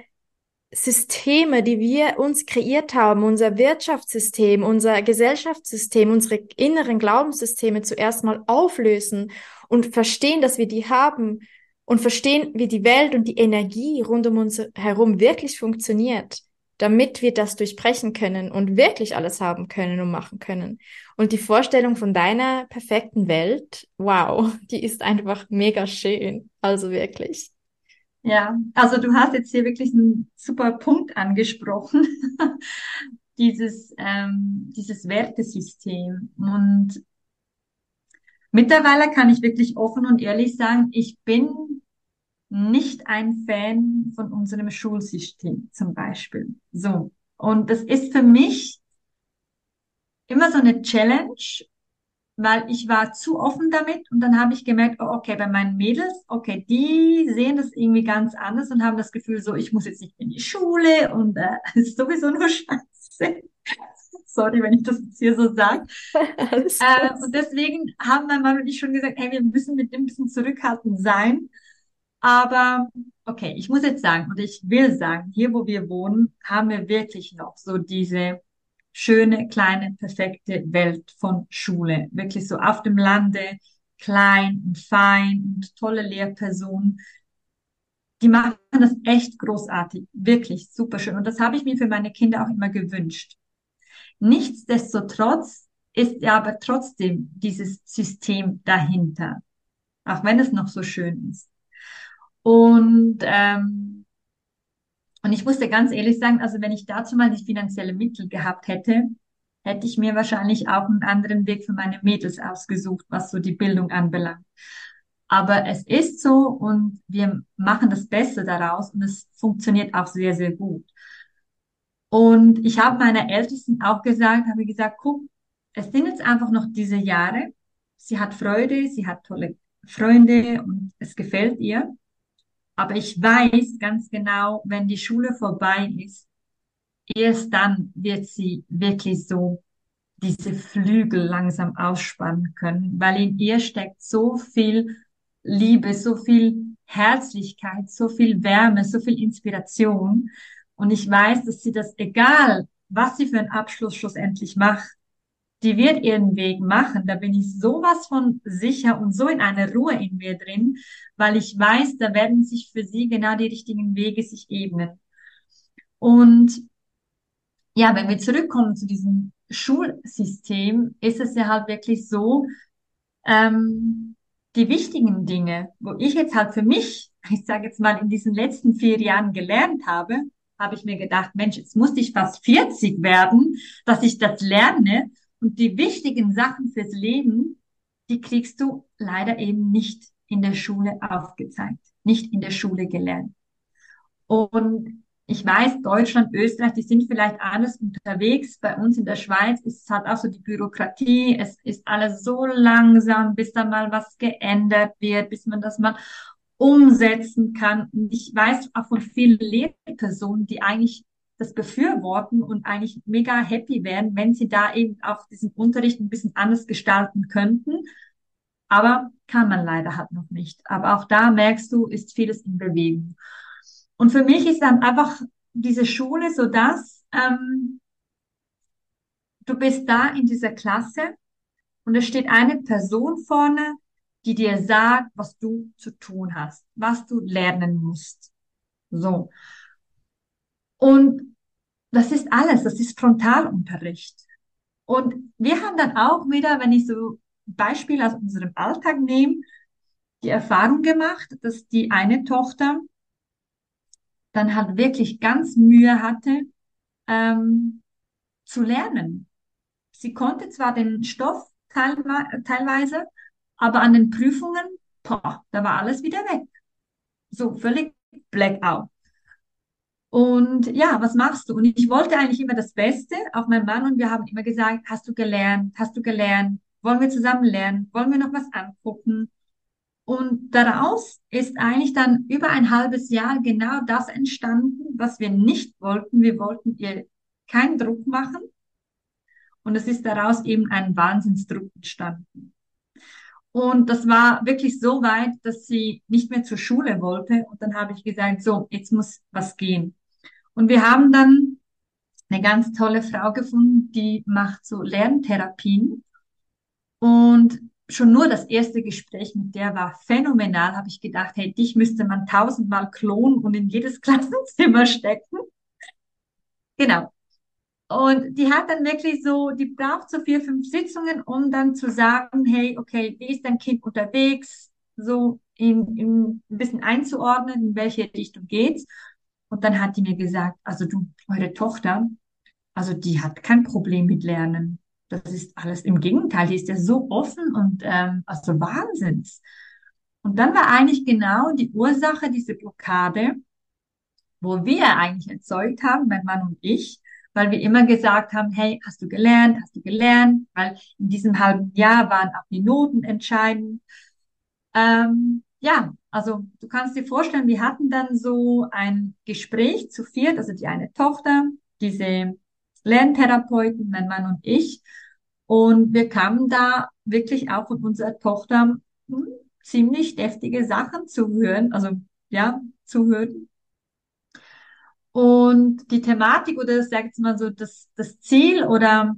Systeme, die wir uns kreiert haben, unser Wirtschaftssystem, unser Gesellschaftssystem, unsere inneren Glaubenssysteme zuerst mal auflösen und verstehen, dass wir die haben und verstehen, wie die Welt und die Energie rund um uns herum wirklich funktioniert, damit wir das durchbrechen können und wirklich alles haben können und machen können. Und die Vorstellung von deiner perfekten Welt, wow, die ist einfach mega schön. Also wirklich. Ja, also du hast jetzt hier wirklich einen super Punkt angesprochen. dieses, ähm, dieses Wertesystem. Und mittlerweile kann ich wirklich offen und ehrlich sagen, ich bin nicht ein Fan von unserem Schulsystem zum Beispiel. So. Und das ist für mich immer so eine Challenge, weil ich war zu offen damit und dann habe ich gemerkt, oh, okay, bei meinen Mädels, okay, die sehen das irgendwie ganz anders und haben das Gefühl, so, ich muss jetzt nicht in die Schule und äh, ist sowieso nur Scheiße. Sorry, wenn ich das jetzt hier so sage. äh, und deswegen haben mein Mann und ich schon gesagt, hey, wir müssen mit dem bisschen zurückhaltend sein. Aber okay, ich muss jetzt sagen, und ich will sagen, hier wo wir wohnen, haben wir wirklich noch so diese schöne, kleine, perfekte Welt von Schule. Wirklich so auf dem Lande, klein und fein und tolle Lehrpersonen. Die machen das echt großartig, wirklich super schön. Und das habe ich mir für meine Kinder auch immer gewünscht. Nichtsdestotrotz ist ja aber trotzdem dieses System dahinter, auch wenn es noch so schön ist. Und ähm, und ich musste ganz ehrlich sagen, also wenn ich dazu mal die finanzielle Mittel gehabt hätte, hätte ich mir wahrscheinlich auch einen anderen Weg für meine Mädels ausgesucht, was so die Bildung anbelangt. Aber es ist so und wir machen das Beste daraus und es funktioniert auch sehr, sehr gut. Und ich habe meiner Ältesten auch gesagt, habe gesagt, guck, es sind jetzt einfach noch diese Jahre. Sie hat Freude, sie hat tolle Freunde und es gefällt ihr. Aber ich weiß ganz genau, wenn die Schule vorbei ist, erst dann wird sie wirklich so diese Flügel langsam ausspannen können, weil in ihr steckt so viel Liebe, so viel Herzlichkeit, so viel Wärme, so viel Inspiration. Und ich weiß, dass sie das, egal was sie für einen Abschluss schlussendlich macht, die wird ihren Weg machen. Da bin ich sowas von sicher und so in einer Ruhe in mir drin, weil ich weiß, da werden sich für sie genau die richtigen Wege sich ebnen. Und ja, wenn wir zurückkommen zu diesem Schulsystem, ist es ja halt wirklich so, ähm, die wichtigen Dinge, wo ich jetzt halt für mich, ich sage jetzt mal, in diesen letzten vier Jahren gelernt habe, habe ich mir gedacht, Mensch, jetzt musste ich fast 40 werden, dass ich das lerne. Und die wichtigen Sachen fürs Leben, die kriegst du leider eben nicht in der Schule aufgezeigt, nicht in der Schule gelernt. Und ich weiß, Deutschland, Österreich, die sind vielleicht alles unterwegs. Bei uns in der Schweiz ist es halt auch so die Bürokratie. Es ist alles so langsam, bis da mal was geändert wird, bis man das mal umsetzen kann. Und ich weiß auch von vielen Lehrpersonen, die eigentlich das befürworten und eigentlich mega happy wären, wenn sie da eben auch diesen Unterricht ein bisschen anders gestalten könnten. Aber kann man leider halt noch nicht. Aber auch da merkst du, ist vieles in Bewegung. Und für mich ist dann einfach diese Schule so das, ähm, du bist da in dieser Klasse und es steht eine Person vorne, die dir sagt, was du zu tun hast, was du lernen musst. So. Und das ist alles, das ist Frontalunterricht. Und wir haben dann auch wieder, wenn ich so Beispiele aus unserem Alltag nehme, die Erfahrung gemacht, dass die eine Tochter dann halt wirklich ganz Mühe hatte, ähm, zu lernen. Sie konnte zwar den Stoff teilweise, aber an den Prüfungen, boah, da war alles wieder weg. So völlig blackout. Und ja, was machst du? Und ich wollte eigentlich immer das Beste, auch mein Mann und wir haben immer gesagt, hast du gelernt, hast du gelernt, wollen wir zusammen lernen, wollen wir noch was angucken? Und daraus ist eigentlich dann über ein halbes Jahr genau das entstanden, was wir nicht wollten. Wir wollten ihr keinen Druck machen. Und es ist daraus eben ein Wahnsinnsdruck entstanden. Und das war wirklich so weit, dass sie nicht mehr zur Schule wollte. Und dann habe ich gesagt, so, jetzt muss was gehen. Und wir haben dann eine ganz tolle Frau gefunden, die macht so Lerntherapien. Und schon nur das erste Gespräch mit der war phänomenal, habe ich gedacht, hey, dich müsste man tausendmal klonen und in jedes Klassenzimmer stecken. Genau. Und die hat dann wirklich so, die braucht so vier, fünf Sitzungen, um dann zu sagen, hey, okay, wie ist dein Kind unterwegs? So in, in ein bisschen einzuordnen, in welche Richtung geht's. Und dann hat die mir gesagt, also du, eure Tochter, also die hat kein Problem mit Lernen. Das ist alles im Gegenteil, die ist ja so offen und ähm, also Wahnsinns. Und dann war eigentlich genau die Ursache diese Blockade, wo wir eigentlich erzeugt haben, mein Mann und ich, weil wir immer gesagt haben, hey, hast du gelernt, hast du gelernt, weil in diesem halben Jahr waren auch die Noten entscheidend. Ähm, ja, also du kannst dir vorstellen, wir hatten dann so ein Gespräch zu viert, also die eine Tochter, diese Lerntherapeuten, mein Mann und ich. Und wir kamen da wirklich auch von unserer Tochter hm, ziemlich deftige Sachen zu hören, also ja, zu hören. Und die Thematik oder sag ich mal so, das, das Ziel oder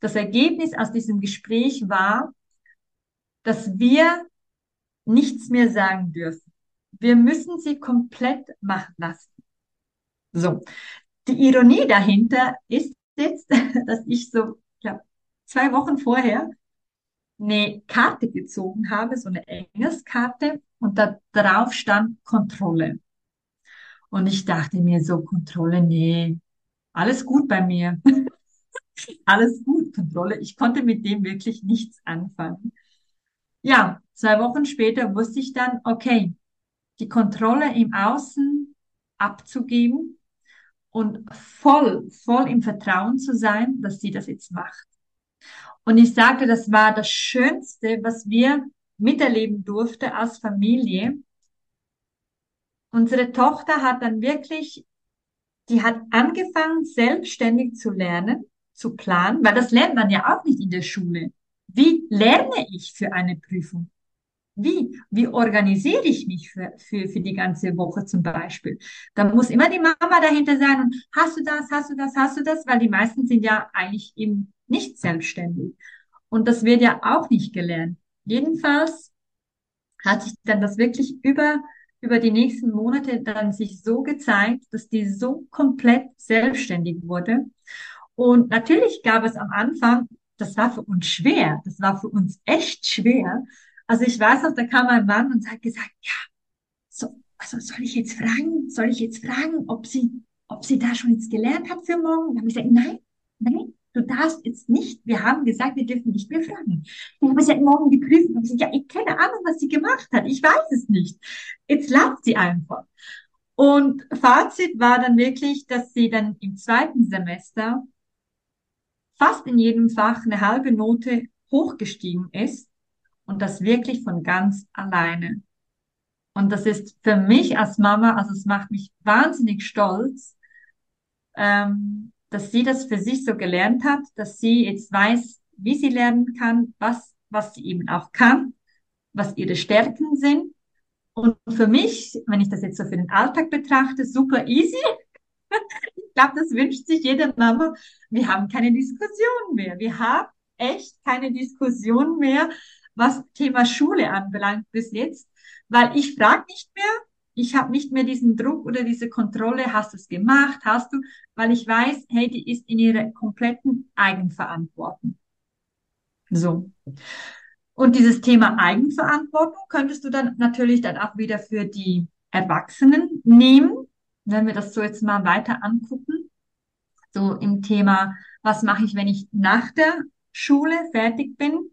das Ergebnis aus diesem Gespräch war, dass wir nichts mehr sagen dürfen. Wir müssen sie komplett machen lassen. So. Die Ironie dahinter ist jetzt, dass ich so, ich glaube, zwei Wochen vorher eine Karte gezogen habe, so eine Engelskarte, und da drauf stand Kontrolle. Und ich dachte mir so, Kontrolle, nee, alles gut bei mir. alles gut, Kontrolle. Ich konnte mit dem wirklich nichts anfangen. Ja, zwei Wochen später wusste ich dann, okay, die Kontrolle im Außen abzugeben und voll, voll im Vertrauen zu sein, dass sie das jetzt macht. Und ich sagte, das war das Schönste, was wir miterleben durfte als Familie, Unsere Tochter hat dann wirklich, die hat angefangen, selbstständig zu lernen, zu planen, weil das lernt man ja auch nicht in der Schule. Wie lerne ich für eine Prüfung? Wie? Wie organisiere ich mich für, für, für die ganze Woche zum Beispiel? Da muss immer die Mama dahinter sein und hast du das, hast du das, hast du das, weil die meisten sind ja eigentlich eben nicht selbstständig. Und das wird ja auch nicht gelernt. Jedenfalls hat sich dann das wirklich über über die nächsten Monate dann sich so gezeigt, dass die so komplett selbstständig wurde. Und natürlich gab es am Anfang, das war für uns schwer, das war für uns echt schwer. Also ich weiß noch, da kam mein Mann und hat gesagt, ja, so, also soll ich jetzt fragen, soll ich jetzt fragen, ob sie, ob sie da schon jetzt gelernt hat für morgen? Dann habe ich gesagt, nein, nein, du darfst jetzt nicht, wir haben gesagt, wir dürfen nicht mehr fragen. Ich habe ja morgen geprüft und gesagt, ja, ich keine Ahnung, was sie gemacht hat. Ich weiß es nicht. Jetzt lacht sie einfach. Und Fazit war dann wirklich, dass sie dann im zweiten Semester fast in jedem Fach eine halbe Note hochgestiegen ist und das wirklich von ganz alleine. Und das ist für mich als Mama, also es macht mich wahnsinnig stolz, ähm, dass sie das für sich so gelernt hat, dass sie jetzt weiß, wie sie lernen kann, was, was sie eben auch kann, was ihre Stärken sind. Und für mich, wenn ich das jetzt so für den Alltag betrachte, super easy. ich glaube, das wünscht sich jede Mama. Wir haben keine Diskussion mehr. Wir haben echt keine Diskussion mehr, was Thema Schule anbelangt bis jetzt, weil ich frage nicht mehr, ich habe nicht mehr diesen Druck oder diese Kontrolle, hast du es gemacht, hast du, weil ich weiß, hey, die ist in ihrer kompletten Eigenverantwortung. So. Und dieses Thema Eigenverantwortung könntest du dann natürlich dann auch wieder für die Erwachsenen nehmen, wenn wir das so jetzt mal weiter angucken. So im Thema, was mache ich, wenn ich nach der Schule fertig bin?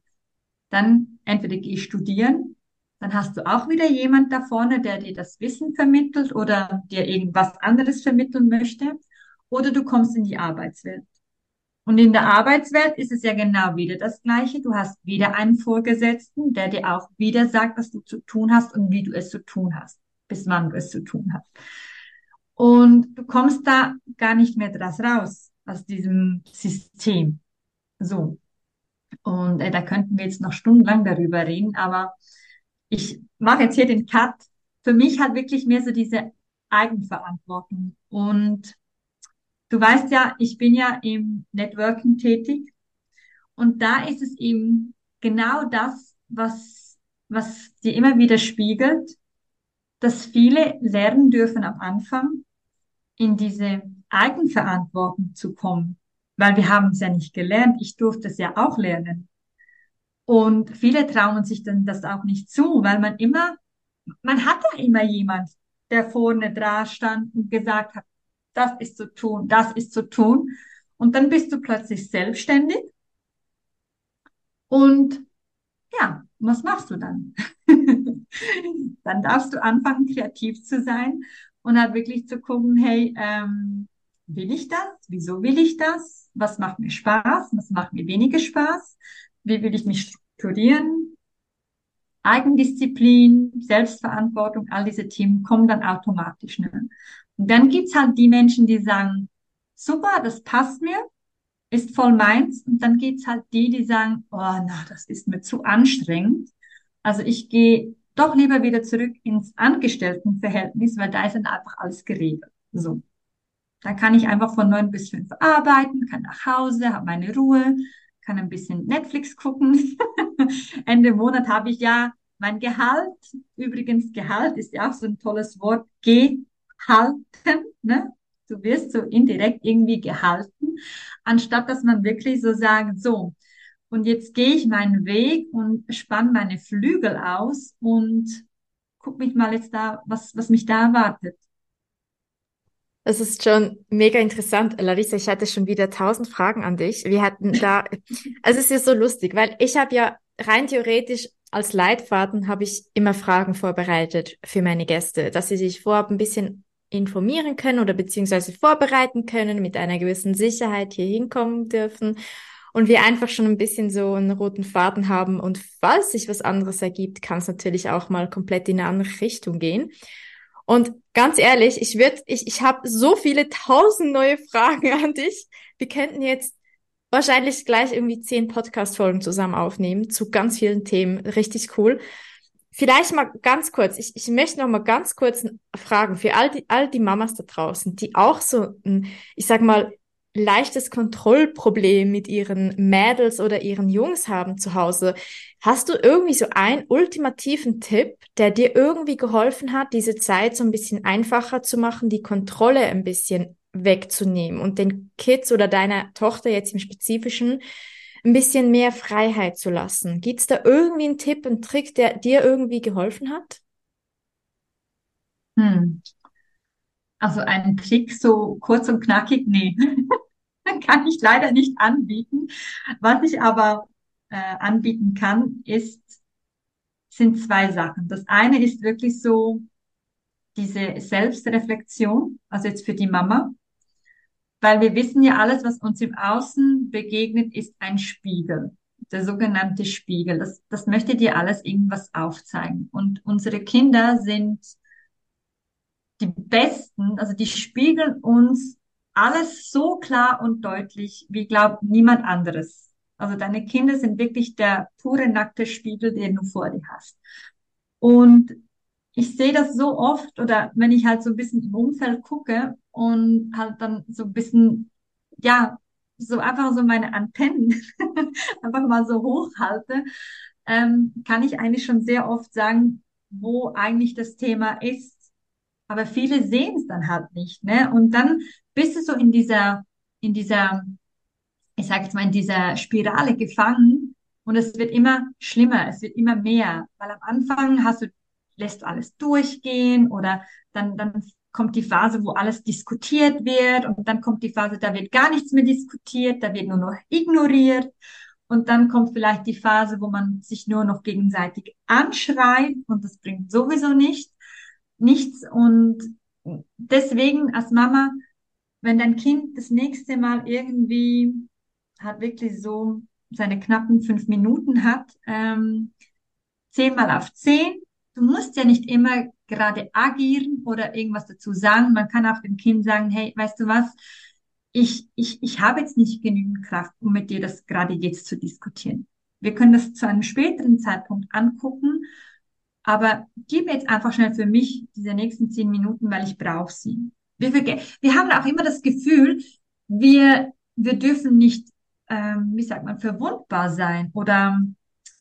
Dann entweder gehe ich studieren, dann hast du auch wieder jemand da vorne, der dir das Wissen vermittelt oder dir irgendwas anderes vermitteln möchte. Oder du kommst in die Arbeitswelt. Und in der Arbeitswelt ist es ja genau wieder das Gleiche. Du hast wieder einen Vorgesetzten, der dir auch wieder sagt, was du zu tun hast und wie du es zu tun hast, bis wann du es zu tun hast. Und du kommst da gar nicht mehr draus raus, aus diesem System. So. Und äh, da könnten wir jetzt noch stundenlang darüber reden, aber ich mache jetzt hier den Cut. Für mich hat wirklich mehr so diese Eigenverantwortung und Du weißt ja, ich bin ja im Networking tätig und da ist es eben genau das, was, was dir immer wieder spiegelt, dass viele lernen dürfen am Anfang, in diese Eigenverantwortung zu kommen, weil wir haben es ja nicht gelernt. Ich durfte es ja auch lernen. Und viele trauen sich dann das auch nicht zu, weil man immer, man hat ja immer jemand, der vorne dran stand und gesagt hat, das ist zu tun, das ist zu tun. Und dann bist du plötzlich selbstständig. Und ja, was machst du dann? dann darfst du anfangen, kreativ zu sein und halt wirklich zu gucken, hey, ähm, will ich das? Wieso will ich das? Was macht mir Spaß? Was macht mir weniger Spaß? Wie will ich mich strukturieren? Eigendisziplin, Selbstverantwortung, all diese Themen kommen dann automatisch. Ne? Und dann gibt's halt die Menschen, die sagen, super, das passt mir, ist voll meins. Und dann gibt's halt die, die sagen, oh, na, das ist mir zu anstrengend. Also ich gehe doch lieber wieder zurück ins Angestelltenverhältnis, weil da ist dann einfach alles geregelt. So. Da kann ich einfach von neun bis fünf arbeiten, kann nach Hause, habe meine Ruhe, kann ein bisschen Netflix gucken. Ende Monat habe ich ja mein Gehalt. Übrigens, Gehalt ist ja auch so ein tolles Wort. G halten, ne? Du wirst so indirekt irgendwie gehalten, anstatt dass man wirklich so sagt, so, und jetzt gehe ich meinen Weg und spann meine Flügel aus und guck mich mal jetzt da, was, was mich da erwartet. Es ist schon mega interessant. Larissa, ich hatte schon wieder tausend Fragen an dich. Wir hatten da, also es ist so lustig, weil ich habe ja rein theoretisch als Leitfaden habe ich immer Fragen vorbereitet für meine Gäste, dass sie sich vorab ein bisschen informieren können oder beziehungsweise vorbereiten können, mit einer gewissen Sicherheit hier hinkommen dürfen und wir einfach schon ein bisschen so einen roten Faden haben und falls sich was anderes ergibt, kann es natürlich auch mal komplett in eine andere Richtung gehen. Und ganz ehrlich, ich würde, ich, ich habe so viele tausend neue Fragen an dich. Wir könnten jetzt wahrscheinlich gleich irgendwie zehn Podcast-Folgen zusammen aufnehmen zu ganz vielen Themen. Richtig cool. Vielleicht mal ganz kurz, ich, ich möchte noch mal ganz kurz fragen für all die, all die Mamas da draußen, die auch so ich sag mal, leichtes Kontrollproblem mit ihren Mädels oder ihren Jungs haben zu Hause. Hast du irgendwie so einen ultimativen Tipp, der dir irgendwie geholfen hat, diese Zeit so ein bisschen einfacher zu machen, die Kontrolle ein bisschen wegzunehmen und den Kids oder deiner Tochter jetzt im Spezifischen ein bisschen mehr Freiheit zu lassen. Gibt's da irgendwie einen Tipp, einen Trick, der dir irgendwie geholfen hat? Hm. Also einen Trick so kurz und knackig, nee, kann ich leider nicht anbieten. Was ich aber äh, anbieten kann, ist, sind zwei Sachen. Das eine ist wirklich so diese Selbstreflexion, also jetzt für die Mama, weil wir wissen ja, alles, was uns im Außen begegnet, ist ein Spiegel. Der sogenannte Spiegel. Das, das möchte dir alles irgendwas aufzeigen. Und unsere Kinder sind die Besten, also die spiegeln uns alles so klar und deutlich, wie glaubt niemand anderes. Also deine Kinder sind wirklich der pure nackte Spiegel, den du vor dir hast. Und ich sehe das so oft oder wenn ich halt so ein bisschen im Umfeld gucke und halt dann so ein bisschen, ja, so einfach so meine Antennen einfach mal so hochhalte, ähm, kann ich eigentlich schon sehr oft sagen, wo eigentlich das Thema ist. Aber viele sehen es dann halt nicht, ne? Und dann bist du so in dieser, in dieser, ich sage jetzt mal, in dieser Spirale gefangen und es wird immer schlimmer, es wird immer mehr, weil am Anfang hast du, lässt alles durchgehen oder dann, dann kommt die Phase, wo alles diskutiert wird und dann kommt die Phase, da wird gar nichts mehr diskutiert, da wird nur noch ignoriert und dann kommt vielleicht die Phase, wo man sich nur noch gegenseitig anschreit und das bringt sowieso nicht, nichts. Und deswegen als Mama, wenn dein Kind das nächste Mal irgendwie hat wirklich so seine knappen fünf Minuten hat, ähm, zehnmal auf zehn. Du musst ja nicht immer gerade agieren oder irgendwas dazu sagen. Man kann auch dem Kind sagen, hey, weißt du was? ich, ich, ich habe jetzt nicht genügend Kraft, um mit dir das gerade jetzt zu diskutieren. Wir können das zu einem späteren Zeitpunkt angucken, aber gib mir jetzt einfach schnell für mich diese nächsten zehn Minuten, weil ich brauche sie. Wir, wir haben auch immer das Gefühl, wir, wir dürfen nicht, ähm, wie sagt man, verwundbar sein oder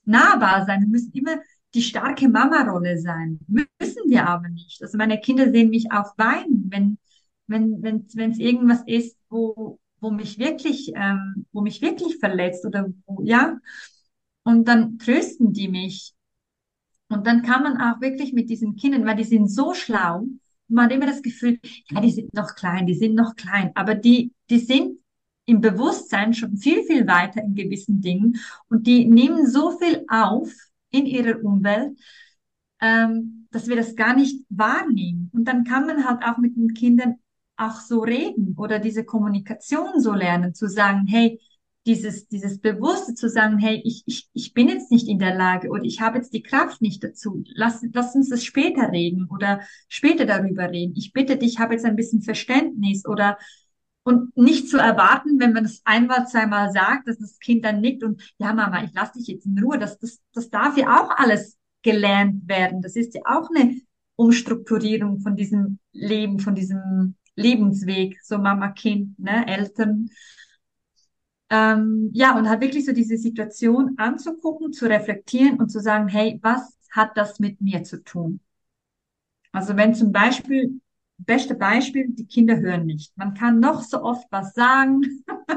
nahbar sein. Wir müssen immer die starke Mama-Rolle sein. Müssen wir aber nicht. Also meine Kinder sehen mich auch weinen, wenn wenn wenn wenn es irgendwas ist, wo wo mich wirklich ähm, wo mich wirklich verletzt oder wo ja und dann trösten die mich und dann kann man auch wirklich mit diesen Kindern, weil die sind so schlau, man hat immer das Gefühl, ja, die sind noch klein, die sind noch klein, aber die die sind im Bewusstsein schon viel viel weiter in gewissen Dingen und die nehmen so viel auf in ihrer Umwelt. Ähm, dass wir das gar nicht wahrnehmen. Und dann kann man halt auch mit den Kindern auch so reden oder diese Kommunikation so lernen, zu sagen, hey, dieses, dieses Bewusste zu sagen, hey, ich, ich, ich bin jetzt nicht in der Lage oder ich habe jetzt die Kraft nicht dazu. Lass, lass uns das später reden oder später darüber reden. Ich bitte dich, habe jetzt ein bisschen Verständnis oder und nicht zu erwarten, wenn man es einmal, zweimal sagt, dass das Kind dann nickt und ja, Mama, ich lasse dich jetzt in Ruhe. Das, das, das darf ja auch alles gelernt werden. Das ist ja auch eine Umstrukturierung von diesem Leben, von diesem Lebensweg, so Mama, Kind, ne, Eltern. Ähm, ja, und halt wirklich so diese Situation anzugucken, zu reflektieren und zu sagen, hey, was hat das mit mir zu tun? Also wenn zum Beispiel, beste Beispiel, die Kinder hören nicht. Man kann noch so oft was sagen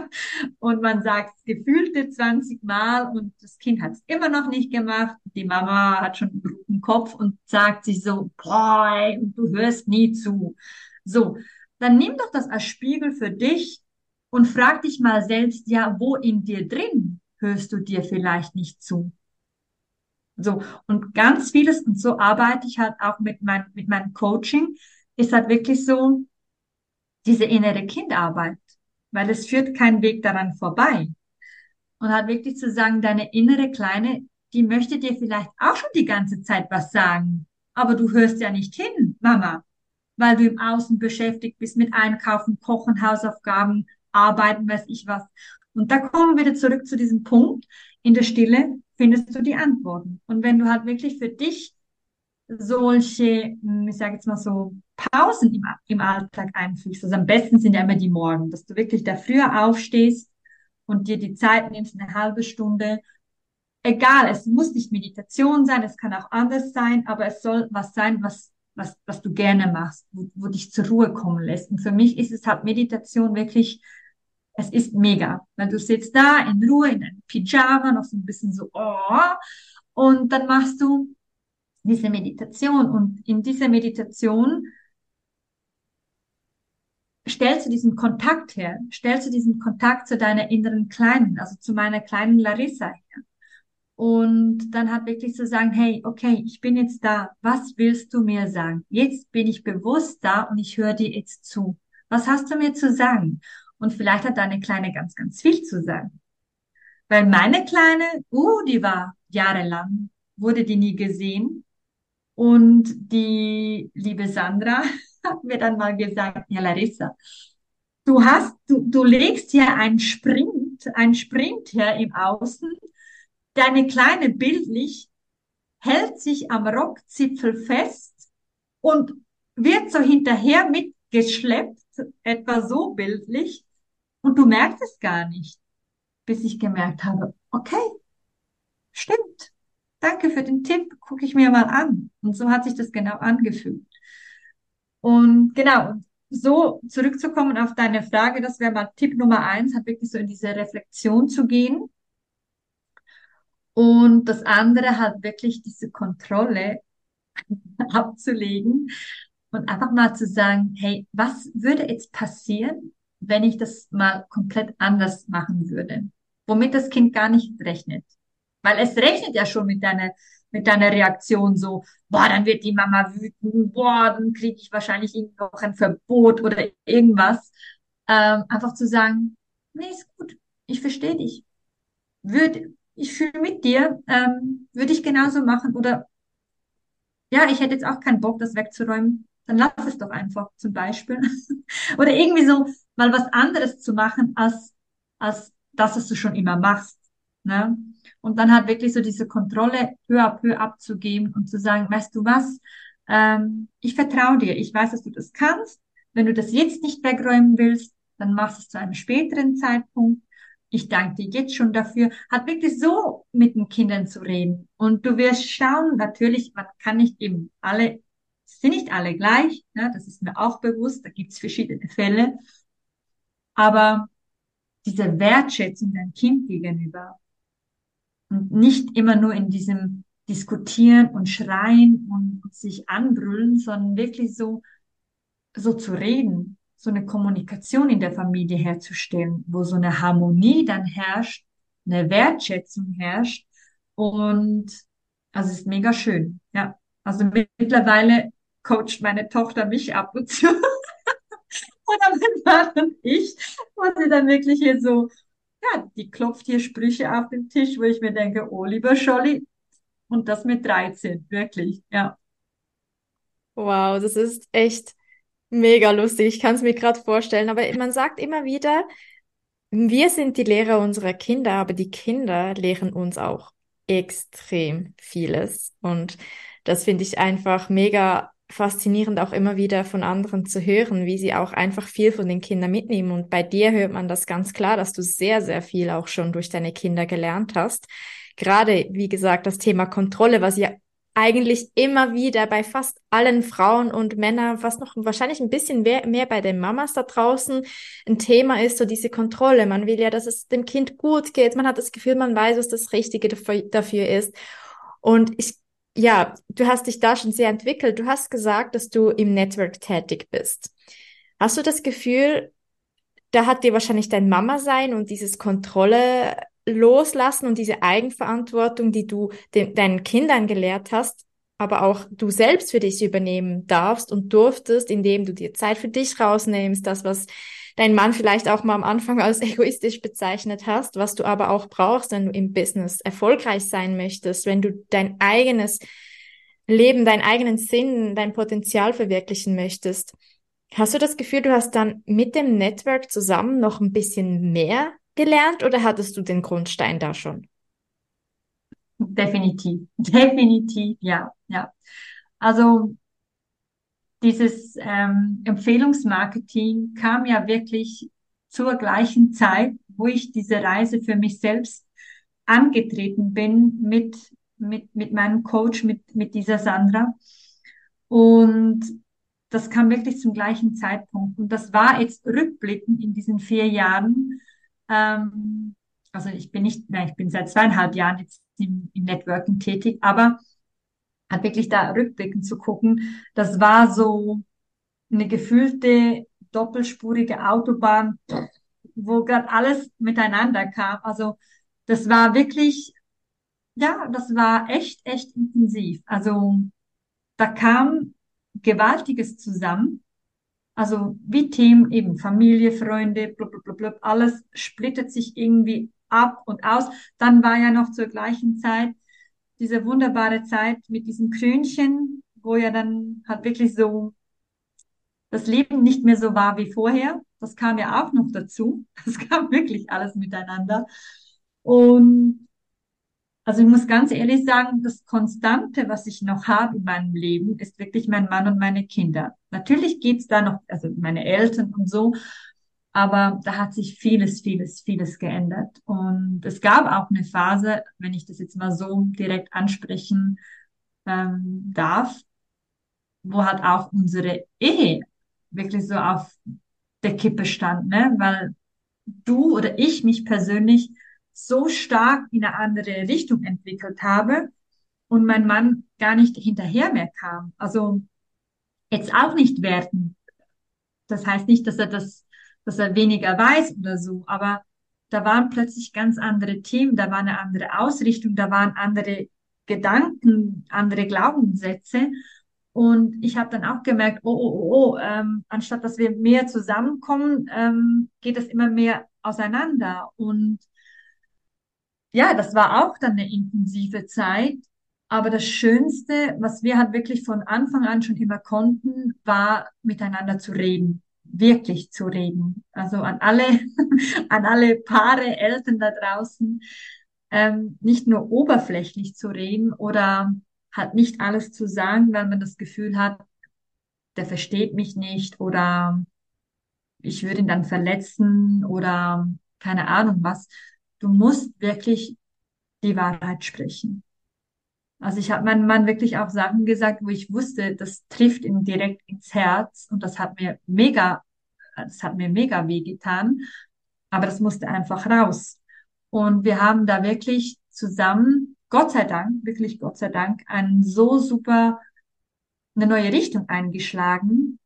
und man sagt gefühlte 20 Mal und das Kind hat es immer noch nicht gemacht. Die Mama hat schon einen guten Kopf und sagt sich so, boah, du hörst nie zu. So, dann nimm doch das als Spiegel für dich und frag dich mal selbst, ja, wo in dir drin hörst du dir vielleicht nicht zu? So, und ganz vieles, und so arbeite ich halt auch mit, mein, mit meinem Coaching, ist halt wirklich so diese innere Kindarbeit, weil es führt kein Weg daran vorbei. Und halt wirklich zu sagen, deine innere Kleine, die möchte dir vielleicht auch schon die ganze Zeit was sagen, aber du hörst ja nicht hin, Mama weil du im Außen beschäftigt bist mit Einkaufen, Kochen, Hausaufgaben, Arbeiten, weiß ich was. Und da kommen wir wieder zurück zu diesem Punkt. In der Stille findest du die Antworten. Und wenn du halt wirklich für dich solche, hm, ich sage jetzt mal so, Pausen im, im Alltag einfügst, also am besten sind ja immer die Morgen, dass du wirklich da früher aufstehst und dir die Zeit nimmst, eine halbe Stunde. Egal, es muss nicht Meditation sein, es kann auch anders sein, aber es soll was sein, was was, was du gerne machst, wo, wo dich zur Ruhe kommen lässt. Und für mich ist es halt Meditation wirklich, es ist mega, weil du sitzt da in Ruhe, in einem Pyjama, noch so ein bisschen so, oh, und dann machst du diese Meditation und in dieser Meditation stellst du diesen Kontakt her, stellst du diesen Kontakt zu deiner inneren Kleinen, also zu meiner kleinen Larissa her. Und dann hat wirklich zu sagen, hey, okay, ich bin jetzt da. Was willst du mir sagen? Jetzt bin ich bewusst da und ich höre dir jetzt zu. Was hast du mir zu sagen? Und vielleicht hat deine Kleine ganz, ganz viel zu sagen. Weil meine Kleine, uh, die war jahrelang, wurde die nie gesehen. Und die liebe Sandra hat mir dann mal gesagt, ja, Larissa, du hast, du, du legst hier einen Sprint, einen Sprint her im Außen Deine Kleine bildlich hält sich am Rockzipfel fest und wird so hinterher mitgeschleppt, etwa so bildlich. Und du merkst es gar nicht, bis ich gemerkt habe, okay, stimmt. Danke für den Tipp, gucke ich mir mal an. Und so hat sich das genau angefühlt. Und genau, so zurückzukommen auf deine Frage, das wäre mal Tipp Nummer eins, hat wirklich so in diese Reflexion zu gehen. Und das andere hat wirklich diese Kontrolle abzulegen und einfach mal zu sagen, hey, was würde jetzt passieren, wenn ich das mal komplett anders machen würde? Womit das Kind gar nicht rechnet. Weil es rechnet ja schon mit deiner, mit deiner Reaktion so, boah, dann wird die Mama wütend, boah, dann kriege ich wahrscheinlich noch ein Verbot oder irgendwas. Ähm, einfach zu sagen, nee, ist gut, ich verstehe dich. Würde, ich fühle mit dir, ähm, würde ich genauso machen. Oder ja, ich hätte jetzt auch keinen Bock, das wegzuräumen. Dann lass es doch einfach, zum Beispiel. Oder irgendwie so mal was anderes zu machen, als, als das, was du schon immer machst. Ne? Und dann halt wirklich so diese Kontrolle peu à peu abzugeben und zu sagen, weißt du was, ähm, ich vertraue dir, ich weiß, dass du das kannst. Wenn du das jetzt nicht wegräumen willst, dann machst du es zu einem späteren Zeitpunkt. Ich danke dir jetzt schon dafür, hat wirklich so mit den Kindern zu reden. Und du wirst schauen, natürlich, man kann nicht eben alle, sind nicht alle gleich, ne? das ist mir auch bewusst, da gibt's verschiedene Fälle. Aber diese Wertschätzung deinem Kind gegenüber, und nicht immer nur in diesem Diskutieren und Schreien und sich anbrüllen, sondern wirklich so, so zu reden, so eine Kommunikation in der Familie herzustellen, wo so eine Harmonie dann herrscht, eine Wertschätzung herrscht und also es ist mega schön, ja. Also mittlerweile coacht meine Tochter mich ab und zu. Oder mein Mann und ich, wo sie dann wirklich hier so ja, die klopft hier Sprüche auf den Tisch, wo ich mir denke, oh, lieber Scholli, und das mit 13, wirklich, ja. Wow, das ist echt mega lustig. Ich kann es mir gerade vorstellen. Aber man sagt immer wieder, wir sind die Lehrer unserer Kinder, aber die Kinder lehren uns auch extrem vieles. Und das finde ich einfach mega faszinierend auch immer wieder von anderen zu hören, wie sie auch einfach viel von den Kindern mitnehmen. Und bei dir hört man das ganz klar, dass du sehr, sehr viel auch schon durch deine Kinder gelernt hast. Gerade, wie gesagt, das Thema Kontrolle, was ja eigentlich immer wieder bei fast allen Frauen und Männern, fast noch wahrscheinlich ein bisschen mehr, mehr bei den Mamas da draußen ein Thema ist, so diese Kontrolle. Man will ja, dass es dem Kind gut geht. Man hat das Gefühl, man weiß, was das Richtige dafür, dafür ist. Und ich ja, du hast dich da schon sehr entwickelt. Du hast gesagt, dass du im Network tätig bist. Hast du das Gefühl, da hat dir wahrscheinlich dein Mama sein und dieses Kontrolle loslassen und diese Eigenverantwortung, die du den, deinen Kindern gelehrt hast, aber auch du selbst für dich übernehmen darfst und durftest, indem du dir Zeit für dich rausnimmst, das, was dein Mann vielleicht auch mal am Anfang als egoistisch bezeichnet hast, was du aber auch brauchst, wenn du im Business erfolgreich sein möchtest, wenn du dein eigenes Leben, deinen eigenen Sinn, dein Potenzial verwirklichen möchtest. Hast du das Gefühl, du hast dann mit dem Network zusammen noch ein bisschen mehr gelernt oder hattest du den Grundstein da schon? Definitiv, definitiv, ja, ja. Also dieses ähm, Empfehlungsmarketing kam ja wirklich zur gleichen Zeit, wo ich diese Reise für mich selbst angetreten bin mit, mit, mit meinem Coach, mit, mit dieser Sandra. Und das kam wirklich zum gleichen Zeitpunkt. Und das war jetzt rückblickend in diesen vier Jahren. Ähm, also ich bin nicht, nein, ich bin seit zweieinhalb Jahren jetzt im, im Networking tätig, aber hat wirklich da rückblickend zu gucken. Das war so eine gefühlte doppelspurige Autobahn, wo gerade alles miteinander kam. Also das war wirklich, ja, das war echt, echt intensiv. Also da kam Gewaltiges zusammen. Also wie Themen eben Familie, Freunde, blub, blub, blub, alles splittet sich irgendwie ab und aus. Dann war ja noch zur gleichen Zeit diese wunderbare Zeit mit diesem Krönchen, wo ja dann halt wirklich so das Leben nicht mehr so war wie vorher. Das kam ja auch noch dazu. Das kam wirklich alles miteinander. Und also ich muss ganz ehrlich sagen, das Konstante, was ich noch habe in meinem Leben, ist wirklich mein Mann und meine Kinder. Natürlich geht's da noch, also meine Eltern und so, Aber da hat sich vieles, vieles, vieles geändert. Und es gab auch eine Phase, wenn ich das jetzt mal so direkt ansprechen ähm, darf, wo halt auch unsere Ehe wirklich so auf der Kippe stand, ne? Weil du oder ich mich persönlich so stark in eine andere Richtung entwickelt habe und mein Mann gar nicht hinterher mehr kam. Also jetzt auch nicht werten. Das heißt nicht, dass er das, dass er weniger weiß oder so, aber da waren plötzlich ganz andere Themen, da war eine andere Ausrichtung, da waren andere Gedanken, andere Glaubenssätze. Und ich habe dann auch gemerkt, oh, oh, oh, oh ähm, anstatt dass wir mehr zusammenkommen, ähm, geht es immer mehr auseinander. Und ja, das war auch dann eine intensive Zeit. Aber das Schönste, was wir halt wirklich von Anfang an schon immer konnten, war miteinander zu reden, wirklich zu reden. Also an alle, an alle Paare, Eltern da draußen, ähm, nicht nur oberflächlich zu reden oder halt nicht alles zu sagen, weil man das Gefühl hat, der versteht mich nicht oder ich würde ihn dann verletzen oder keine Ahnung was. Du musst wirklich die Wahrheit sprechen. Also ich habe meinem Mann wirklich auch Sachen gesagt, wo ich wusste, das trifft ihn direkt ins Herz und das hat mir mega, das hat mir mega wehgetan, aber das musste einfach raus. Und wir haben da wirklich zusammen, Gott sei Dank, wirklich Gott sei Dank, einen so super, eine neue Richtung eingeschlagen.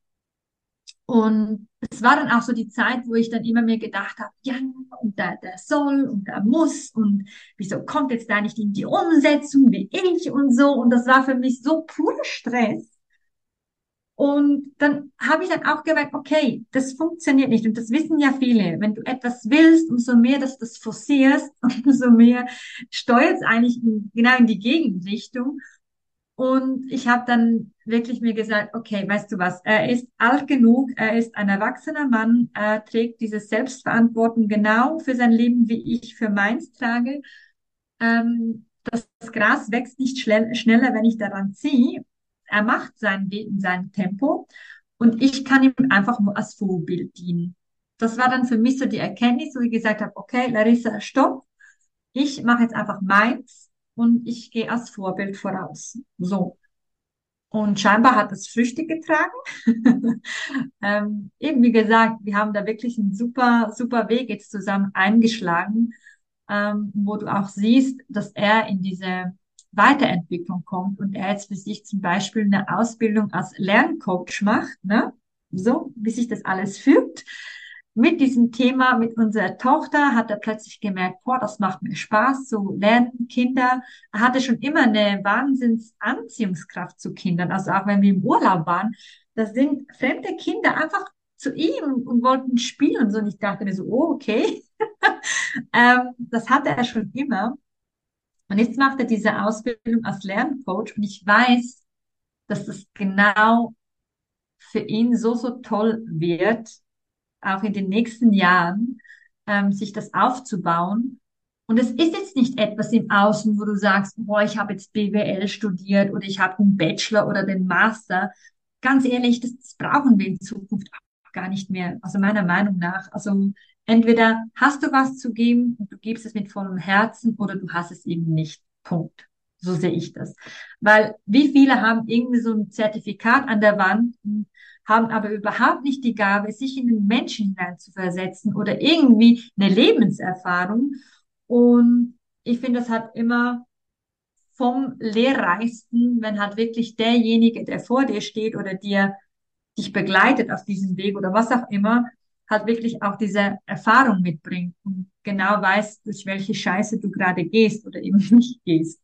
Und es war dann auch so die Zeit, wo ich dann immer mehr gedacht habe, ja, und da, der soll und da muss und wieso kommt jetzt da nicht in die Umsetzung wie ich und so. Und das war für mich so purer Stress. Und dann habe ich dann auch gemerkt, okay, das funktioniert nicht. Und das wissen ja viele. Wenn du etwas willst, umso mehr, dass du das forcierst, umso mehr steuert es eigentlich in, genau in die Gegenrichtung. Und ich habe dann wirklich mir gesagt, okay, weißt du was, er ist alt genug, er ist ein erwachsener Mann, er trägt diese Selbstverantwortung genau für sein Leben, wie ich für meins trage. Ähm, das Gras wächst nicht schneller, wenn ich daran ziehe er macht sein Weg in seinem Tempo und ich kann ihm einfach nur als Vorbild dienen. Das war dann für mich so die Erkenntnis, wo ich gesagt habe, okay, Larissa, stopp. Ich mache jetzt einfach meins und ich gehe als Vorbild voraus. So. Und scheinbar hat es Früchte getragen. ähm, eben wie gesagt, wir haben da wirklich einen super, super Weg jetzt zusammen eingeschlagen, ähm, wo du auch siehst, dass er in diese Weiterentwicklung kommt und er jetzt für sich zum Beispiel eine Ausbildung als Lerncoach macht, ne? so wie sich das alles fügt. Mit diesem Thema, mit unserer Tochter, hat er plötzlich gemerkt, boah, das macht mir Spaß, so lernen Kinder. Er hatte schon immer eine Wahnsinnsanziehungskraft zu Kindern. Also auch wenn wir im Urlaub waren, da sind fremde Kinder einfach zu ihm und wollten spielen und so. Und ich dachte mir so, oh, okay. ähm, das hatte er schon immer. Und jetzt macht er diese Ausbildung als Lerncoach und ich weiß, dass das genau für ihn so, so toll wird, auch in den nächsten Jahren, ähm, sich das aufzubauen. Und es ist jetzt nicht etwas im Außen, wo du sagst, boah, ich habe jetzt BWL studiert oder ich habe einen Bachelor oder den Master. Ganz ehrlich, das, das brauchen wir in Zukunft auch gar nicht mehr. Also meiner Meinung nach. Also Entweder hast du was zu geben und du gibst es mit vollem Herzen oder du hast es eben nicht. Punkt. So sehe ich das. Weil wie viele haben irgendwie so ein Zertifikat an der Wand, haben aber überhaupt nicht die Gabe, sich in den Menschen versetzen oder irgendwie eine Lebenserfahrung. Und ich finde, das hat immer vom Lehrreichsten, wenn halt wirklich derjenige, der vor dir steht oder dir dich begleitet auf diesem Weg oder was auch immer, halt wirklich auch diese Erfahrung mitbringt und genau weiß, durch welche Scheiße du gerade gehst oder eben nicht gehst.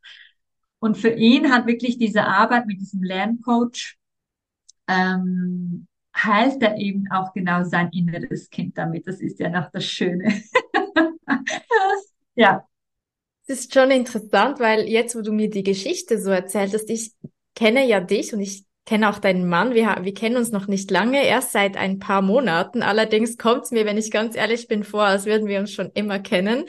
Und für ihn hat wirklich diese Arbeit mit diesem Lerncoach ähm, heilt er eben auch genau sein inneres Kind damit. Das ist ja noch das Schöne. ja. Das ist schon interessant, weil jetzt, wo du mir die Geschichte so erzählt hast, ich kenne ja dich und ich kenne auch deinen Mann. Wir, wir kennen uns noch nicht lange, erst seit ein paar Monaten. Allerdings kommt es mir, wenn ich ganz ehrlich bin, vor, als würden wir uns schon immer kennen.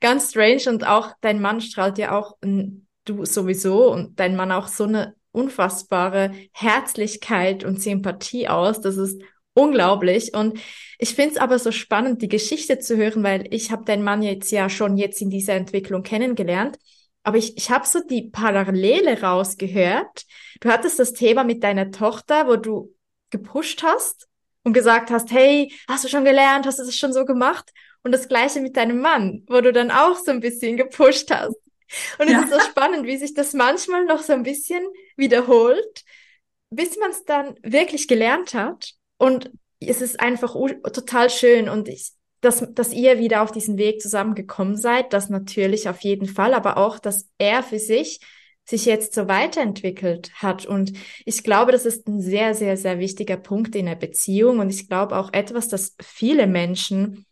Ganz strange und auch dein Mann strahlt ja auch, du sowieso und dein Mann auch so eine unfassbare Herzlichkeit und Sympathie aus. Das ist unglaublich. Und ich finde es aber so spannend, die Geschichte zu hören, weil ich habe deinen Mann jetzt ja schon jetzt in dieser Entwicklung kennengelernt. Aber ich, ich habe so die Parallele rausgehört. Du hattest das Thema mit deiner Tochter, wo du gepusht hast und gesagt hast, hey, hast du schon gelernt, hast du das schon so gemacht? Und das gleiche mit deinem Mann, wo du dann auch so ein bisschen gepusht hast. Und ja. es ist so spannend, wie sich das manchmal noch so ein bisschen wiederholt, bis man es dann wirklich gelernt hat. Und es ist einfach total schön und ich, dass, dass ihr wieder auf diesen Weg zusammengekommen seid, das natürlich auf jeden Fall, aber auch, dass er für sich sich jetzt so weiterentwickelt hat. Und ich glaube, das ist ein sehr, sehr, sehr wichtiger Punkt in der Beziehung. Und ich glaube auch etwas, das viele Menschen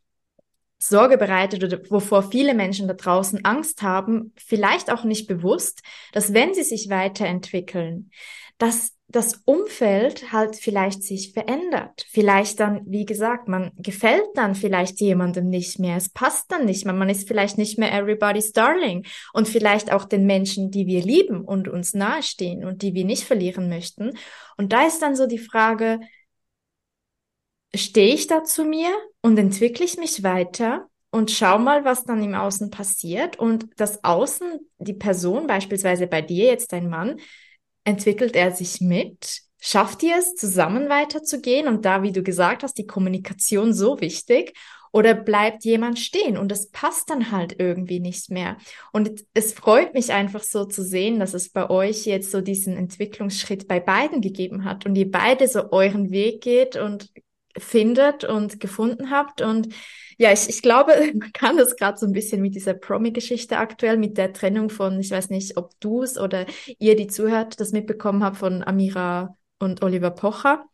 Sorge bereitet oder wovor viele Menschen da draußen Angst haben, vielleicht auch nicht bewusst, dass wenn sie sich weiterentwickeln, dass das Umfeld halt vielleicht sich verändert. Vielleicht dann, wie gesagt, man gefällt dann vielleicht jemandem nicht mehr. Es passt dann nicht mehr. Man ist vielleicht nicht mehr everybody's darling. Und vielleicht auch den Menschen, die wir lieben und uns nahestehen und die wir nicht verlieren möchten. Und da ist dann so die Frage, stehe ich da zu mir und entwickle ich mich weiter? und schau mal, was dann im Außen passiert. Und das Außen, die Person, beispielsweise bei dir jetzt dein Mann, entwickelt er sich mit? Schafft ihr es, zusammen weiterzugehen? Und da, wie du gesagt hast, die Kommunikation so wichtig. Oder bleibt jemand stehen und es passt dann halt irgendwie nicht mehr. Und es freut mich einfach so zu sehen, dass es bei euch jetzt so diesen Entwicklungsschritt bei beiden gegeben hat und ihr beide so euren Weg geht und findet und gefunden habt. Und ja, ich, ich glaube, man kann das gerade so ein bisschen mit dieser Promi-Geschichte aktuell, mit der Trennung von, ich weiß nicht, ob du es oder ihr, die zuhört, das mitbekommen habt von Amira und Oliver Pocher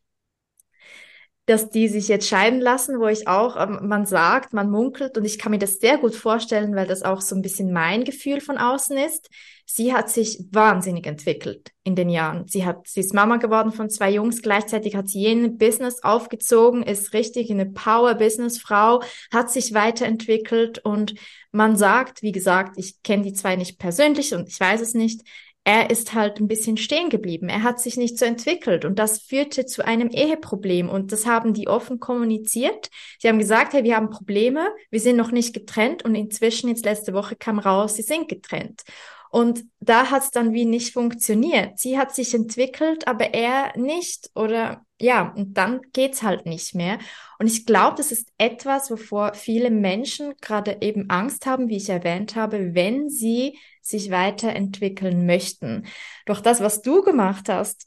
dass die sich jetzt scheiden lassen, wo ich auch, ähm, man sagt, man munkelt und ich kann mir das sehr gut vorstellen, weil das auch so ein bisschen mein Gefühl von außen ist. Sie hat sich wahnsinnig entwickelt in den Jahren. Sie hat, sie ist Mama geworden von zwei Jungs, gleichzeitig hat sie jeden Business aufgezogen, ist richtig eine Power-Business-Frau, hat sich weiterentwickelt und man sagt, wie gesagt, ich kenne die zwei nicht persönlich und ich weiß es nicht, er ist halt ein bisschen stehen geblieben. Er hat sich nicht so entwickelt und das führte zu einem Eheproblem und das haben die offen kommuniziert. Sie haben gesagt, hey, wir haben Probleme, wir sind noch nicht getrennt und inzwischen jetzt letzte Woche kam raus, sie sind getrennt. Und da hat es dann wie nicht funktioniert. Sie hat sich entwickelt, aber er nicht. Oder ja, und dann geht's halt nicht mehr. Und ich glaube, das ist etwas, wovor viele Menschen gerade eben Angst haben, wie ich erwähnt habe, wenn sie sich weiterentwickeln möchten. Doch das, was du gemacht hast,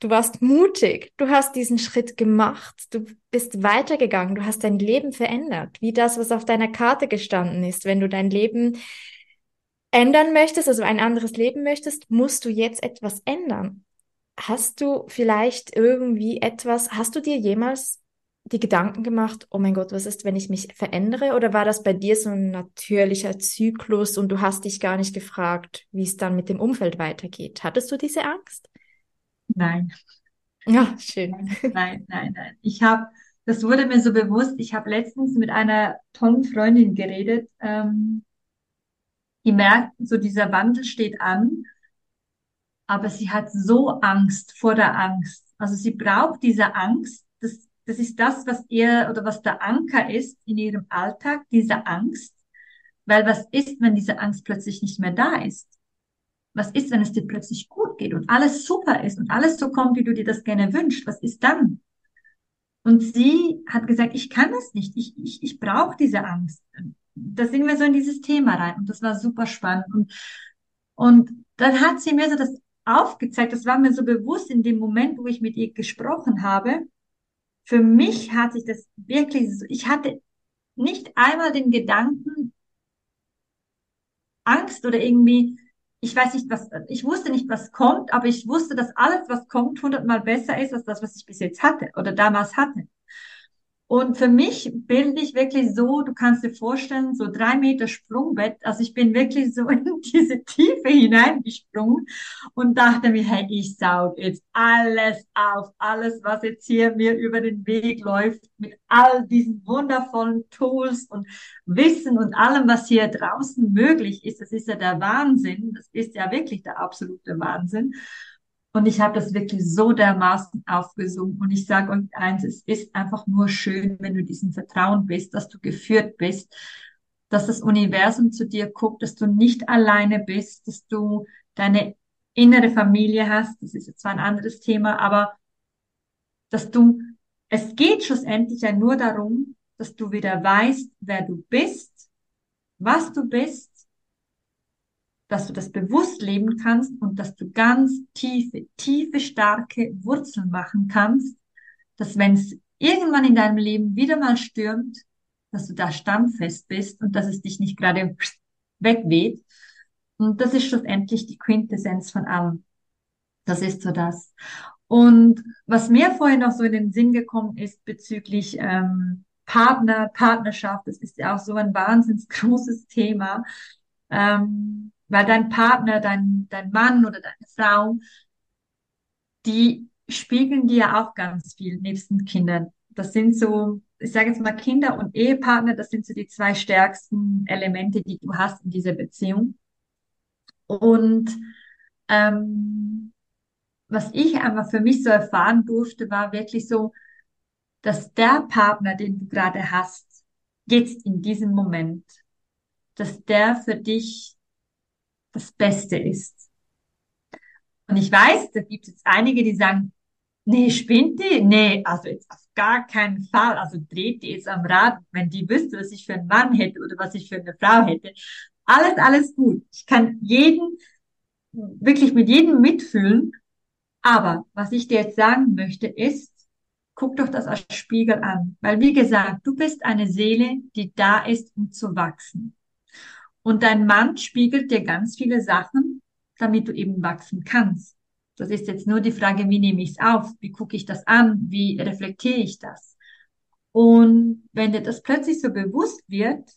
du warst mutig, du hast diesen Schritt gemacht, du bist weitergegangen, du hast dein Leben verändert, wie das, was auf deiner Karte gestanden ist. Wenn du dein Leben ändern möchtest, also ein anderes Leben möchtest, musst du jetzt etwas ändern. Hast du vielleicht irgendwie etwas, hast du dir jemals die Gedanken gemacht, oh mein Gott, was ist, wenn ich mich verändere? Oder war das bei dir so ein natürlicher Zyklus und du hast dich gar nicht gefragt, wie es dann mit dem Umfeld weitergeht? Hattest du diese Angst? Nein. Ja, schön. Nein, nein, nein. Ich habe, das wurde mir so bewusst, ich habe letztens mit einer tollen Freundin geredet, ähm, die merkt, so dieser Wandel steht an, aber sie hat so Angst vor der Angst. Also sie braucht diese Angst. Das, ist das, was ihr oder was der Anker ist in ihrem Alltag, diese Angst. Weil was ist, wenn diese Angst plötzlich nicht mehr da ist? Was ist, wenn es dir plötzlich gut geht und alles super ist und alles so kommt, wie du dir das gerne wünschst? Was ist dann? Und sie hat gesagt, ich kann das nicht. Ich, ich, ich brauche diese Angst da sind wir so in dieses Thema rein und das war super spannend. Und, und dann hat sie mir so das aufgezeigt, das war mir so bewusst in dem Moment, wo ich mit ihr gesprochen habe. Für mich hat sich das wirklich, ich hatte nicht einmal den Gedanken, Angst oder irgendwie, ich weiß nicht, was, ich wusste nicht, was kommt, aber ich wusste, dass alles, was kommt, hundertmal besser ist als das, was ich bis jetzt hatte oder damals hatte. Und für mich bilde ich wirklich so, du kannst dir vorstellen, so drei Meter Sprungbett. Also ich bin wirklich so in diese Tiefe hineingesprungen und dachte mir, hey, ich saug jetzt alles auf, alles, was jetzt hier mir über den Weg läuft, mit all diesen wundervollen Tools und Wissen und allem, was hier draußen möglich ist. Das ist ja der Wahnsinn. Das ist ja wirklich der absolute Wahnsinn. Und ich habe das wirklich so dermaßen aufgesungen. Und ich sage euch eins, es ist einfach nur schön, wenn du diesem Vertrauen bist, dass du geführt bist, dass das Universum zu dir guckt, dass du nicht alleine bist, dass du deine innere Familie hast. Das ist jetzt zwar ein anderes Thema, aber dass du, es geht schlussendlich ja nur darum, dass du wieder weißt, wer du bist, was du bist dass du das bewusst leben kannst und dass du ganz tiefe, tiefe, starke Wurzeln machen kannst, dass wenn es irgendwann in deinem Leben wieder mal stürmt, dass du da standfest bist und dass es dich nicht gerade wegweht. Und das ist schlussendlich die Quintessenz von allem. Das ist so das. Und was mir vorhin noch so in den Sinn gekommen ist bezüglich ähm, Partner, Partnerschaft, das ist ja auch so ein wahnsinns großes Thema. Ähm, weil dein Partner, dein, dein Mann oder deine Frau, die spiegeln dir auch ganz viel nebst den Kindern. Das sind so, ich sage jetzt mal Kinder und Ehepartner, das sind so die zwei stärksten Elemente, die du hast in dieser Beziehung. Und ähm, was ich einfach für mich so erfahren durfte, war wirklich so, dass der Partner, den du gerade hast, jetzt in diesem Moment, dass der für dich das Beste ist. Und ich weiß, da gibt es einige, die sagen, nee, spinnt die? Nee, also jetzt auf gar keinen Fall. Also dreht die jetzt am Rad, wenn die wüsste, was ich für einen Mann hätte oder was ich für eine Frau hätte. Alles, alles gut. Ich kann jeden, wirklich mit jedem mitfühlen. Aber was ich dir jetzt sagen möchte, ist, guck doch das als Spiegel an. Weil wie gesagt, du bist eine Seele, die da ist, um zu wachsen. Und dein Mann spiegelt dir ganz viele Sachen, damit du eben wachsen kannst. Das ist jetzt nur die Frage, wie nehme ich es auf? Wie gucke ich das an? Wie reflektiere ich das? Und wenn dir das plötzlich so bewusst wird,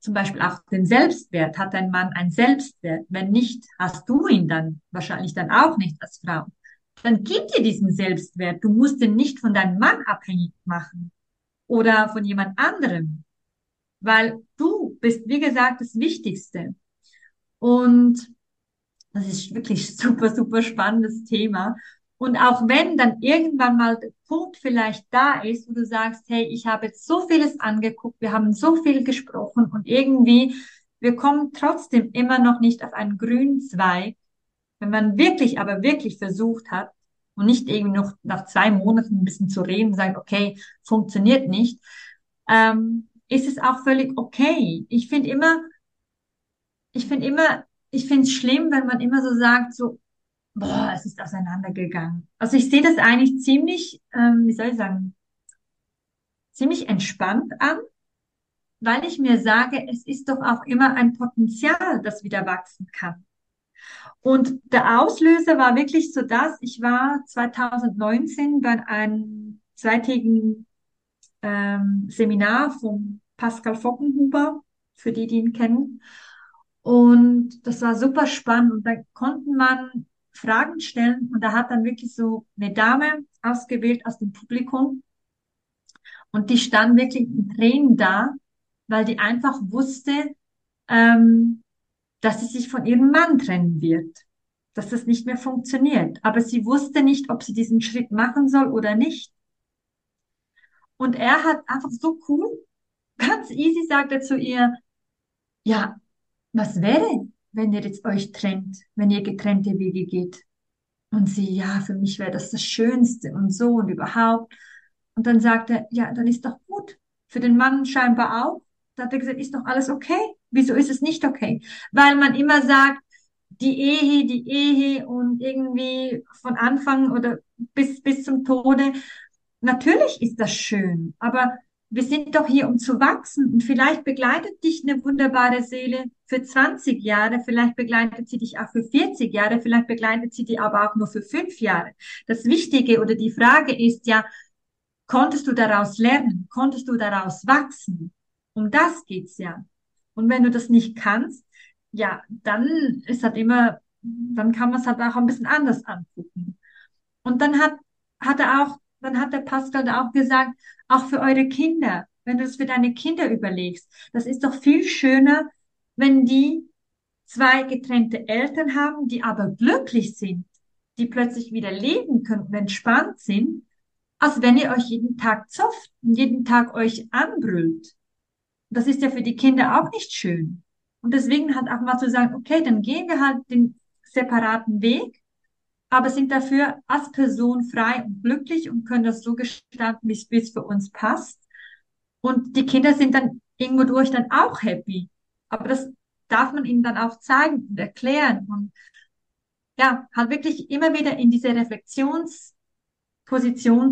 zum Beispiel auch den Selbstwert, hat dein Mann einen Selbstwert? Wenn nicht, hast du ihn dann wahrscheinlich dann auch nicht als Frau. Dann gib dir diesen Selbstwert. Du musst den nicht von deinem Mann abhängig machen oder von jemand anderem weil du bist, wie gesagt, das Wichtigste. Und das ist wirklich super, super spannendes Thema. Und auch wenn dann irgendwann mal der Punkt vielleicht da ist, wo du sagst, hey, ich habe jetzt so vieles angeguckt, wir haben so viel gesprochen und irgendwie, wir kommen trotzdem immer noch nicht auf einen grünen Zweig. Wenn man wirklich, aber wirklich versucht hat und nicht irgendwie noch nach zwei Monaten ein bisschen zu reden sagt, okay, funktioniert nicht, ähm, ist es auch völlig okay. Ich finde immer, ich finde immer, ich finde es schlimm, wenn man immer so sagt, so, boah, es ist auseinandergegangen. Also ich sehe das eigentlich ziemlich, ähm, wie soll ich sagen, ziemlich entspannt an, weil ich mir sage, es ist doch auch immer ein Potenzial, das wieder wachsen kann. Und der Auslöser war wirklich so das, ich war 2019 bei einem zweitägigen ähm, Seminar vom Pascal Fockenhuber, für die, die ihn kennen. Und das war super spannend und da konnten man Fragen stellen und da hat dann wirklich so eine Dame ausgewählt aus dem Publikum und die stand wirklich in Tränen da, weil die einfach wusste, ähm, dass sie sich von ihrem Mann trennen wird, dass das nicht mehr funktioniert. Aber sie wusste nicht, ob sie diesen Schritt machen soll oder nicht. Und er hat einfach so cool, ganz easy sagt er zu ihr, ja, was wäre, wenn ihr jetzt euch trennt, wenn ihr getrennte Wege geht? Und sie, ja, für mich wäre das das Schönste und so und überhaupt. Und dann sagt er, ja, dann ist doch gut. Für den Mann scheinbar auch. Da hat er gesagt, ist doch alles okay. Wieso ist es nicht okay? Weil man immer sagt, die Ehe, die Ehe und irgendwie von Anfang oder bis, bis zum Tode Natürlich ist das schön, aber wir sind doch hier, um zu wachsen. Und vielleicht begleitet dich eine wunderbare Seele für 20 Jahre, vielleicht begleitet sie dich auch für 40 Jahre, vielleicht begleitet sie dich aber auch nur für fünf Jahre. Das Wichtige oder die Frage ist ja, konntest du daraus lernen? Konntest du daraus wachsen? Um das geht's ja. Und wenn du das nicht kannst, ja, dann ist halt immer, dann kann man es halt auch ein bisschen anders angucken. Und dann hat, hat er auch dann hat der Pascal da auch gesagt, auch für eure Kinder, wenn du es für deine Kinder überlegst, das ist doch viel schöner, wenn die zwei getrennte Eltern haben, die aber glücklich sind, die plötzlich wieder leben können und entspannt sind, als wenn ihr euch jeden Tag zofft und jeden Tag euch anbrüllt. Das ist ja für die Kinder auch nicht schön. Und deswegen halt auch mal zu sagen, okay, dann gehen wir halt den separaten Weg, aber sind dafür als Person frei und glücklich und können das so gestalten, wie es für uns passt. Und die Kinder sind dann irgendwo durch dann auch happy. Aber das darf man ihnen dann auch zeigen und erklären und ja, halt wirklich immer wieder in diese Reflexionsposition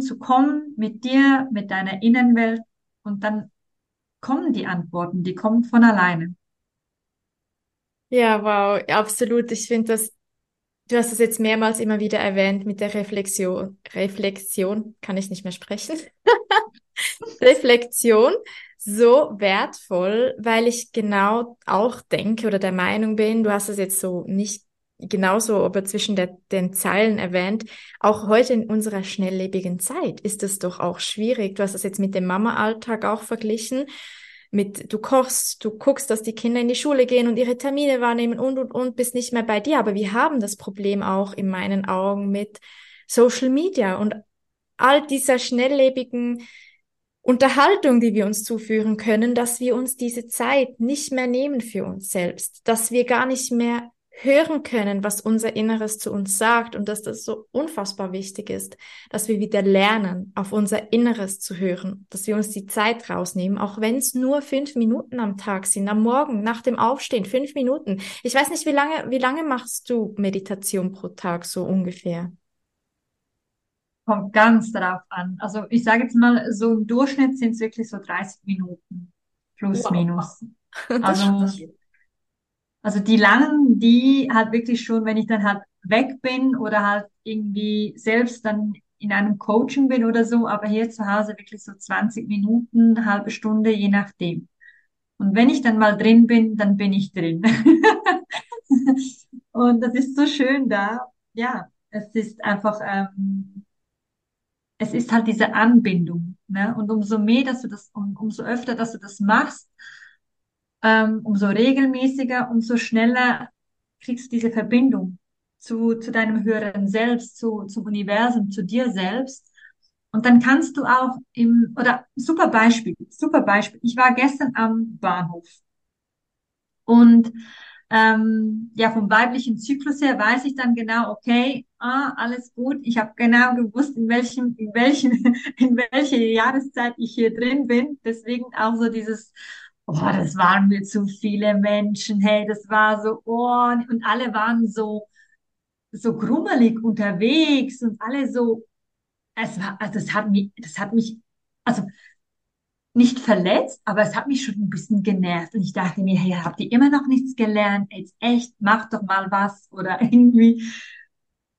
zu kommen mit dir, mit deiner Innenwelt und dann kommen die Antworten, die kommen von alleine. Ja, wow, absolut. Ich finde das, du hast es jetzt mehrmals immer wieder erwähnt mit der Reflexion. Reflexion, kann ich nicht mehr sprechen. Reflexion so wertvoll, weil ich genau auch denke oder der Meinung bin, du hast es jetzt so nicht genauso, aber zwischen der, den Zeilen erwähnt, auch heute in unserer schnelllebigen Zeit ist es doch auch schwierig. Du hast das jetzt mit dem Mama-Alltag auch verglichen. Mit, du kochst, du guckst, dass die Kinder in die Schule gehen und ihre Termine wahrnehmen und, und, und, bist nicht mehr bei dir. Aber wir haben das Problem auch in meinen Augen mit Social Media und all dieser schnelllebigen Unterhaltung, die wir uns zuführen können, dass wir uns diese Zeit nicht mehr nehmen für uns selbst, dass wir gar nicht mehr hören können, was unser Inneres zu uns sagt und dass das so unfassbar wichtig ist, dass wir wieder lernen, auf unser Inneres zu hören, dass wir uns die Zeit rausnehmen, auch wenn es nur fünf Minuten am Tag sind, am Morgen, nach dem Aufstehen, fünf Minuten. Ich weiß nicht, wie lange, wie lange machst du Meditation pro Tag so ungefähr? Kommt ganz darauf an. Also ich sage jetzt mal, so im Durchschnitt sind es wirklich so 30 Minuten. Plus, wow. minus. Also, also die langen, die halt wirklich schon, wenn ich dann halt weg bin oder halt irgendwie selbst dann in einem Coaching bin oder so, aber hier zu Hause wirklich so 20 Minuten, halbe Stunde, je nachdem. Und wenn ich dann mal drin bin, dann bin ich drin. Und das ist so schön da. Ja, es ist einfach, ähm, es ist halt diese Anbindung. Ne? Und umso mehr, dass du das, um, umso öfter, dass du das machst, ähm, umso regelmäßiger, umso schneller kriegst du diese Verbindung zu, zu deinem höheren Selbst, zu, zum Universum, zu dir selbst. Und dann kannst du auch im, oder super Beispiel, super Beispiel. Ich war gestern am Bahnhof und ähm, ja, vom weiblichen Zyklus her weiß ich dann genau, okay, ah, alles gut. Ich habe genau gewusst, in welchem, in welchen, in welche Jahreszeit ich hier drin bin. Deswegen auch so dieses, oh, das waren mir zu viele Menschen. Hey, das war so, oh, und alle waren so, so grummelig unterwegs und alle so, es war, also das hat mich, das hat mich, also nicht verletzt, aber es hat mich schon ein bisschen genervt. Und ich dachte mir, hey, habt ihr immer noch nichts gelernt? Jetzt echt, macht doch mal was oder irgendwie.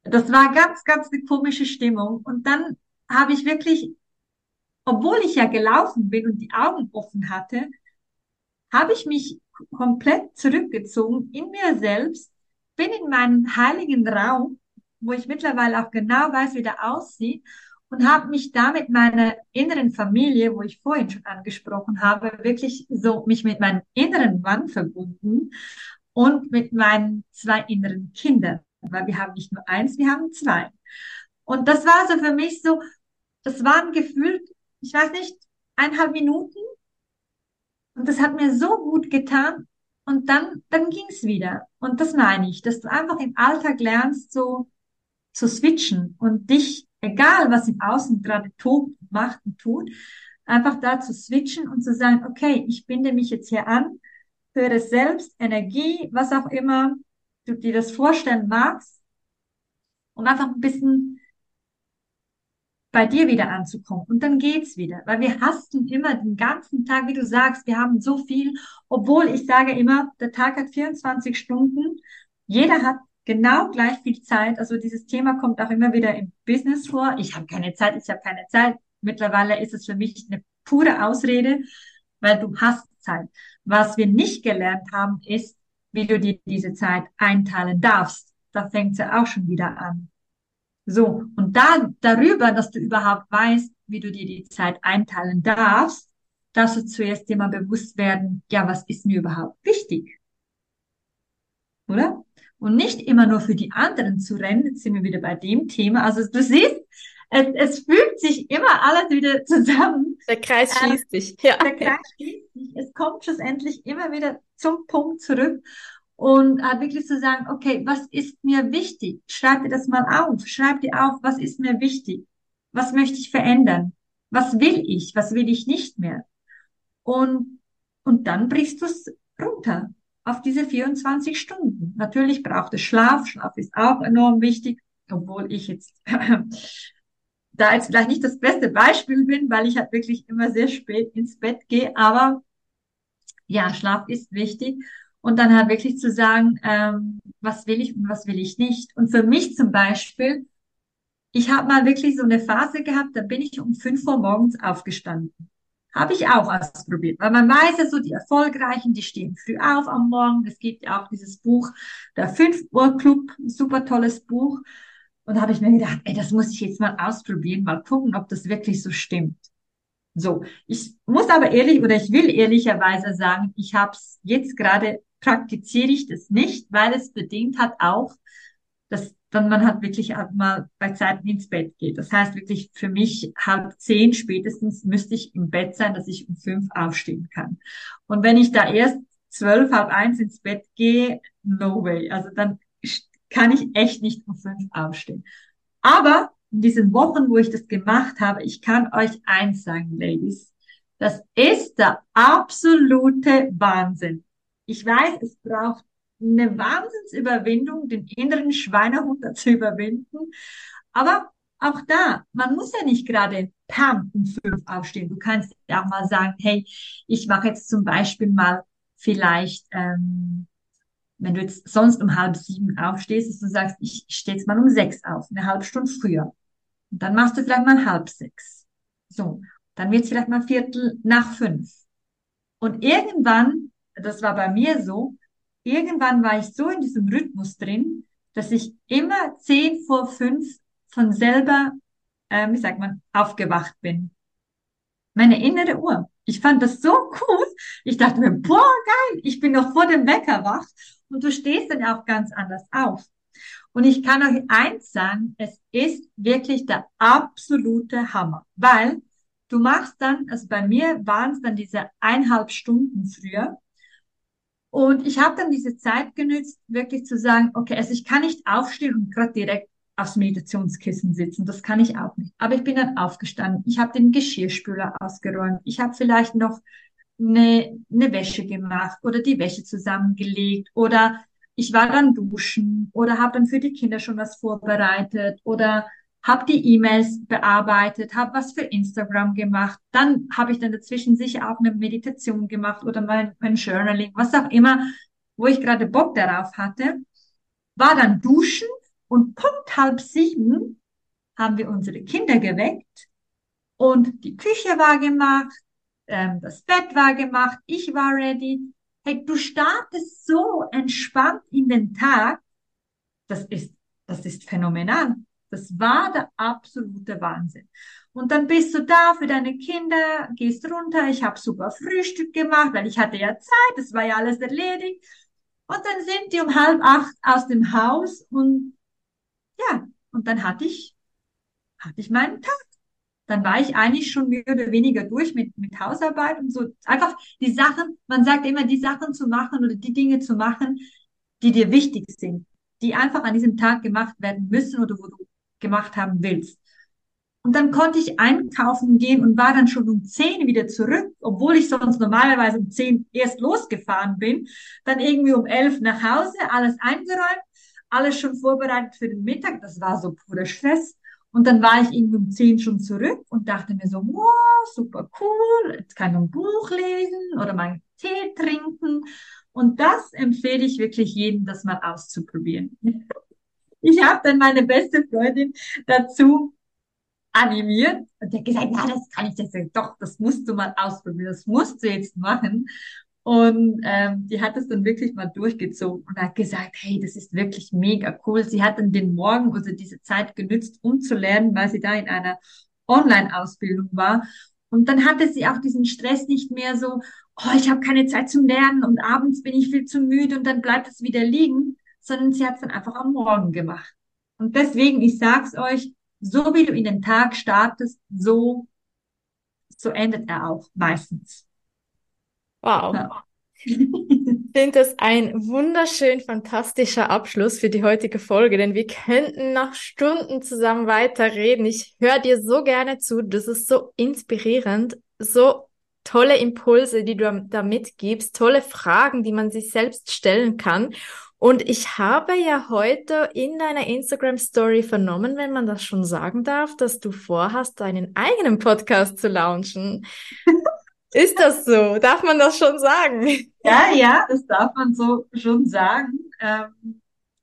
Das war ganz, ganz eine komische Stimmung. Und dann habe ich wirklich, obwohl ich ja gelaufen bin und die Augen offen hatte, habe ich mich komplett zurückgezogen in mir selbst, bin in meinen heiligen Raum, wo ich mittlerweile auch genau weiß, wie der aussieht und habe mich damit meiner inneren Familie, wo ich vorhin schon angesprochen habe, wirklich so mich mit meinem inneren Mann verbunden und mit meinen zwei inneren Kindern, weil wir haben nicht nur eins, wir haben zwei. Und das war so für mich so, das waren gefühlt, ich weiß nicht, eineinhalb Minuten. Und das hat mir so gut getan. Und dann, dann ging's wieder. Und das meine ich, dass du einfach im Alltag lernst, so zu switchen und dich egal was im Außen gerade tobt, macht und tut, einfach da zu switchen und zu sagen, okay, ich binde mich jetzt hier an, höre selbst, Energie, was auch immer du dir das vorstellen magst, um einfach ein bisschen bei dir wieder anzukommen. Und dann geht's wieder, weil wir hasten immer den ganzen Tag, wie du sagst, wir haben so viel, obwohl ich sage immer, der Tag hat 24 Stunden, jeder hat genau gleich viel Zeit. Also dieses Thema kommt auch immer wieder im Business vor. Ich habe keine Zeit, ich habe keine Zeit. Mittlerweile ist es für mich eine pure Ausrede, weil du hast Zeit. Was wir nicht gelernt haben, ist, wie du dir diese Zeit einteilen darfst. Da fängt es ja auch schon wieder an. So, und da darüber, dass du überhaupt weißt, wie du dir die Zeit einteilen darfst, darfst du zuerst dir mal bewusst werden, ja, was ist mir überhaupt wichtig? Oder? und nicht immer nur für die anderen zu rennen. Jetzt sind wir wieder bei dem Thema. Also du siehst, es, es fügt sich immer alles wieder zusammen. Der Kreis ähm, schließt äh, sich. Ja. Der Kreis schließt sich. Es kommt schlussendlich immer wieder zum Punkt zurück und halt wirklich zu sagen, okay, was ist mir wichtig? Schreib dir das mal auf. Schreib dir auf, was ist mir wichtig? Was möchte ich verändern? Was will ich? Was will ich nicht mehr? Und, und dann brichst du es runter auf diese 24 Stunden. Natürlich braucht es Schlaf. Schlaf ist auch enorm wichtig, obwohl ich jetzt da jetzt vielleicht nicht das beste Beispiel bin, weil ich halt wirklich immer sehr spät ins Bett gehe. Aber ja, Schlaf ist wichtig. Und dann halt wirklich zu sagen, ähm, was will ich und was will ich nicht. Und für mich zum Beispiel, ich habe mal wirklich so eine Phase gehabt, da bin ich um 5 Uhr morgens aufgestanden. Habe ich auch ausprobiert, weil man weiß ja so, die Erfolgreichen, die stehen früh auf am Morgen. Es gibt ja auch dieses Buch, der 5 Uhr Club, super tolles Buch. Und da habe ich mir gedacht, ey, das muss ich jetzt mal ausprobieren, mal gucken, ob das wirklich so stimmt. So, ich muss aber ehrlich oder ich will ehrlicherweise sagen, ich habe es jetzt gerade praktiziere ich das nicht, weil es bedingt hat auch, dass dann man halt wirklich mal bei Zeiten ins Bett geht. Das heißt wirklich für mich halb zehn spätestens müsste ich im Bett sein, dass ich um fünf aufstehen kann. Und wenn ich da erst zwölf, halb eins ins Bett gehe, no way. Also dann kann ich echt nicht um fünf aufstehen. Aber in diesen Wochen, wo ich das gemacht habe, ich kann euch eins sagen, Ladies, das ist der absolute Wahnsinn. Ich weiß, es braucht eine Wahnsinnsüberwindung, den inneren Schweinehund zu überwinden. Aber auch da, man muss ja nicht gerade pam um fünf aufstehen. Du kannst ja auch mal sagen, hey, ich mache jetzt zum Beispiel mal vielleicht, ähm, wenn du jetzt sonst um halb sieben aufstehst, dass du sagst, ich stehe jetzt mal um sechs auf, eine halbe Stunde früher. Und dann machst du vielleicht mal halb sechs. So, dann wird es vielleicht mal Viertel nach fünf. Und irgendwann, das war bei mir so, irgendwann war ich so in diesem Rhythmus drin, dass ich immer zehn vor fünf von selber, äh, wie sagt man, aufgewacht bin. Meine innere Uhr. Ich fand das so cool. Ich dachte mir, boah, geil, ich bin noch vor dem Wecker wach. Und du stehst dann auch ganz anders auf. Und ich kann euch eins sagen, es ist wirklich der absolute Hammer, weil du machst dann, also bei mir waren es dann diese eineinhalb Stunden früher, und ich habe dann diese Zeit genützt, wirklich zu sagen, okay, also ich kann nicht aufstehen und gerade direkt aufs Meditationskissen sitzen. Das kann ich auch nicht. Aber ich bin dann aufgestanden. Ich habe den Geschirrspüler ausgeräumt. Ich habe vielleicht noch eine, eine Wäsche gemacht oder die Wäsche zusammengelegt oder ich war dann duschen oder habe dann für die Kinder schon was vorbereitet oder habe die E-Mails bearbeitet, habe was für Instagram gemacht. Dann habe ich dann dazwischen sicher auch eine Meditation gemacht oder mein, mein Journaling, was auch immer, wo ich gerade Bock darauf hatte. War dann duschen und Punkt halb sieben haben wir unsere Kinder geweckt und die Küche war gemacht, ähm, das Bett war gemacht, ich war ready. Hey, du startest so entspannt in den Tag. Das ist, das ist phänomenal. Das war der absolute Wahnsinn. Und dann bist du da für deine Kinder, gehst runter. Ich habe super Frühstück gemacht, weil ich hatte ja Zeit, das war ja alles erledigt. Und dann sind die um halb acht aus dem Haus und ja, und dann hatte ich, hatte ich meinen Tag. Dann war ich eigentlich schon mehr oder weniger durch mit, mit Hausarbeit und so. Einfach die Sachen, man sagt immer, die Sachen zu machen oder die Dinge zu machen, die dir wichtig sind, die einfach an diesem Tag gemacht werden müssen oder wo du gemacht haben willst. Und dann konnte ich einkaufen gehen und war dann schon um zehn wieder zurück, obwohl ich sonst normalerweise um zehn erst losgefahren bin. Dann irgendwie um elf nach Hause, alles eingeräumt, alles schon vorbereitet für den Mittag. Das war so purer Stress. Und dann war ich irgendwie um zehn schon zurück und dachte mir so, wow, super cool, jetzt kann ich ein Buch lesen oder mal Tee trinken. Und das empfehle ich wirklich jedem, das mal auszuprobieren. Ich habe dann meine beste Freundin dazu animiert und hat gesagt, ja, das kann ich jetzt doch, das musst du mal ausprobieren, das musst du jetzt machen. Und ähm, die hat es dann wirklich mal durchgezogen und hat gesagt, hey, das ist wirklich mega cool. Sie hat dann den Morgen, also diese Zeit genützt, um zu lernen, weil sie da in einer Online-Ausbildung war. Und dann hatte sie auch diesen Stress nicht mehr so, oh, ich habe keine Zeit zum Lernen und abends bin ich viel zu müde und dann bleibt es wieder liegen, sondern sie hat es dann einfach am Morgen gemacht. Und deswegen, ich sag's euch, so wie du in den Tag startest, so, so endet er auch meistens. Wow. Ja. Ich finde das ein wunderschön fantastischer Abschluss für die heutige Folge, denn wir könnten noch Stunden zusammen weiterreden. Ich höre dir so gerne zu. Das ist so inspirierend, so tolle Impulse, die du da mitgibst, tolle Fragen, die man sich selbst stellen kann. Und ich habe ja heute in deiner Instagram Story vernommen, wenn man das schon sagen darf, dass du vorhast, deinen eigenen Podcast zu launchen. Ist das so? Darf man das schon sagen? Ja, ja, das darf man so schon sagen. Ähm,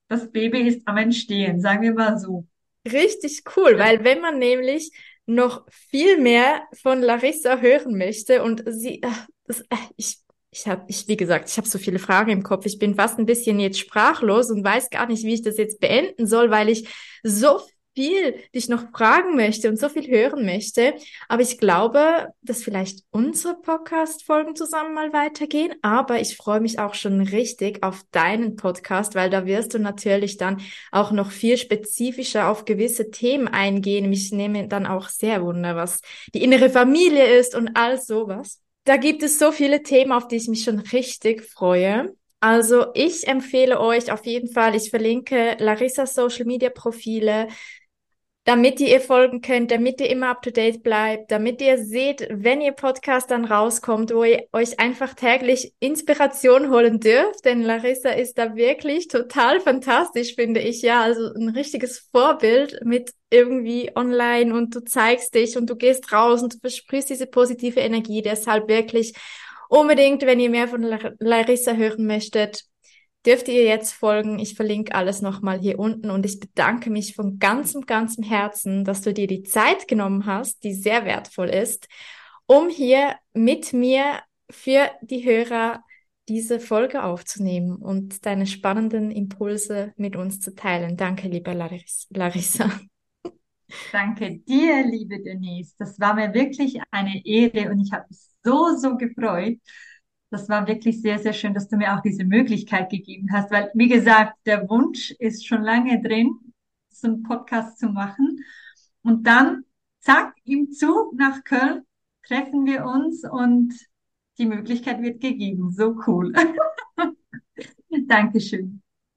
das Baby ist am Entstehen, sagen wir mal so. Richtig cool, weil wenn man nämlich noch viel mehr von Larissa hören möchte und sie, das, ich, ich habe, ich, wie gesagt, ich habe so viele Fragen im Kopf. Ich bin fast ein bisschen jetzt sprachlos und weiß gar nicht, wie ich das jetzt beenden soll, weil ich so viel dich noch fragen möchte und so viel hören möchte. Aber ich glaube, dass vielleicht unsere Podcast-Folgen zusammen mal weitergehen. Aber ich freue mich auch schon richtig auf deinen Podcast, weil da wirst du natürlich dann auch noch viel spezifischer auf gewisse Themen eingehen. Mich nehme dann auch sehr wunder, was die innere Familie ist und all sowas. Da gibt es so viele Themen, auf die ich mich schon richtig freue. Also ich empfehle euch auf jeden Fall, ich verlinke Larissas Social Media Profile, damit ihr ihr folgen könnt, damit ihr immer up to date bleibt, damit ihr seht, wenn ihr Podcast dann rauskommt, wo ihr euch einfach täglich Inspiration holen dürft, denn Larissa ist da wirklich total fantastisch, finde ich, ja, also ein richtiges Vorbild mit irgendwie online und du zeigst dich und du gehst raus und du versprichst diese positive Energie, deshalb wirklich unbedingt, wenn ihr mehr von Larissa hören möchtet, dürft ihr jetzt folgen. Ich verlinke alles nochmal hier unten und ich bedanke mich von ganzem, ganzem Herzen, dass du dir die Zeit genommen hast, die sehr wertvoll ist, um hier mit mir für die Hörer diese Folge aufzunehmen und deine spannenden Impulse mit uns zu teilen. Danke, liebe Larissa. Danke dir, liebe Denise. Das war mir wirklich eine Ehre und ich habe mich so, so gefreut das war wirklich sehr, sehr schön, dass du mir auch diese Möglichkeit gegeben hast, weil, wie gesagt, der Wunsch ist schon lange drin, so einen Podcast zu machen. Und dann, zack, im Zug nach Köln treffen wir uns und die Möglichkeit wird gegeben. So cool. Dankeschön.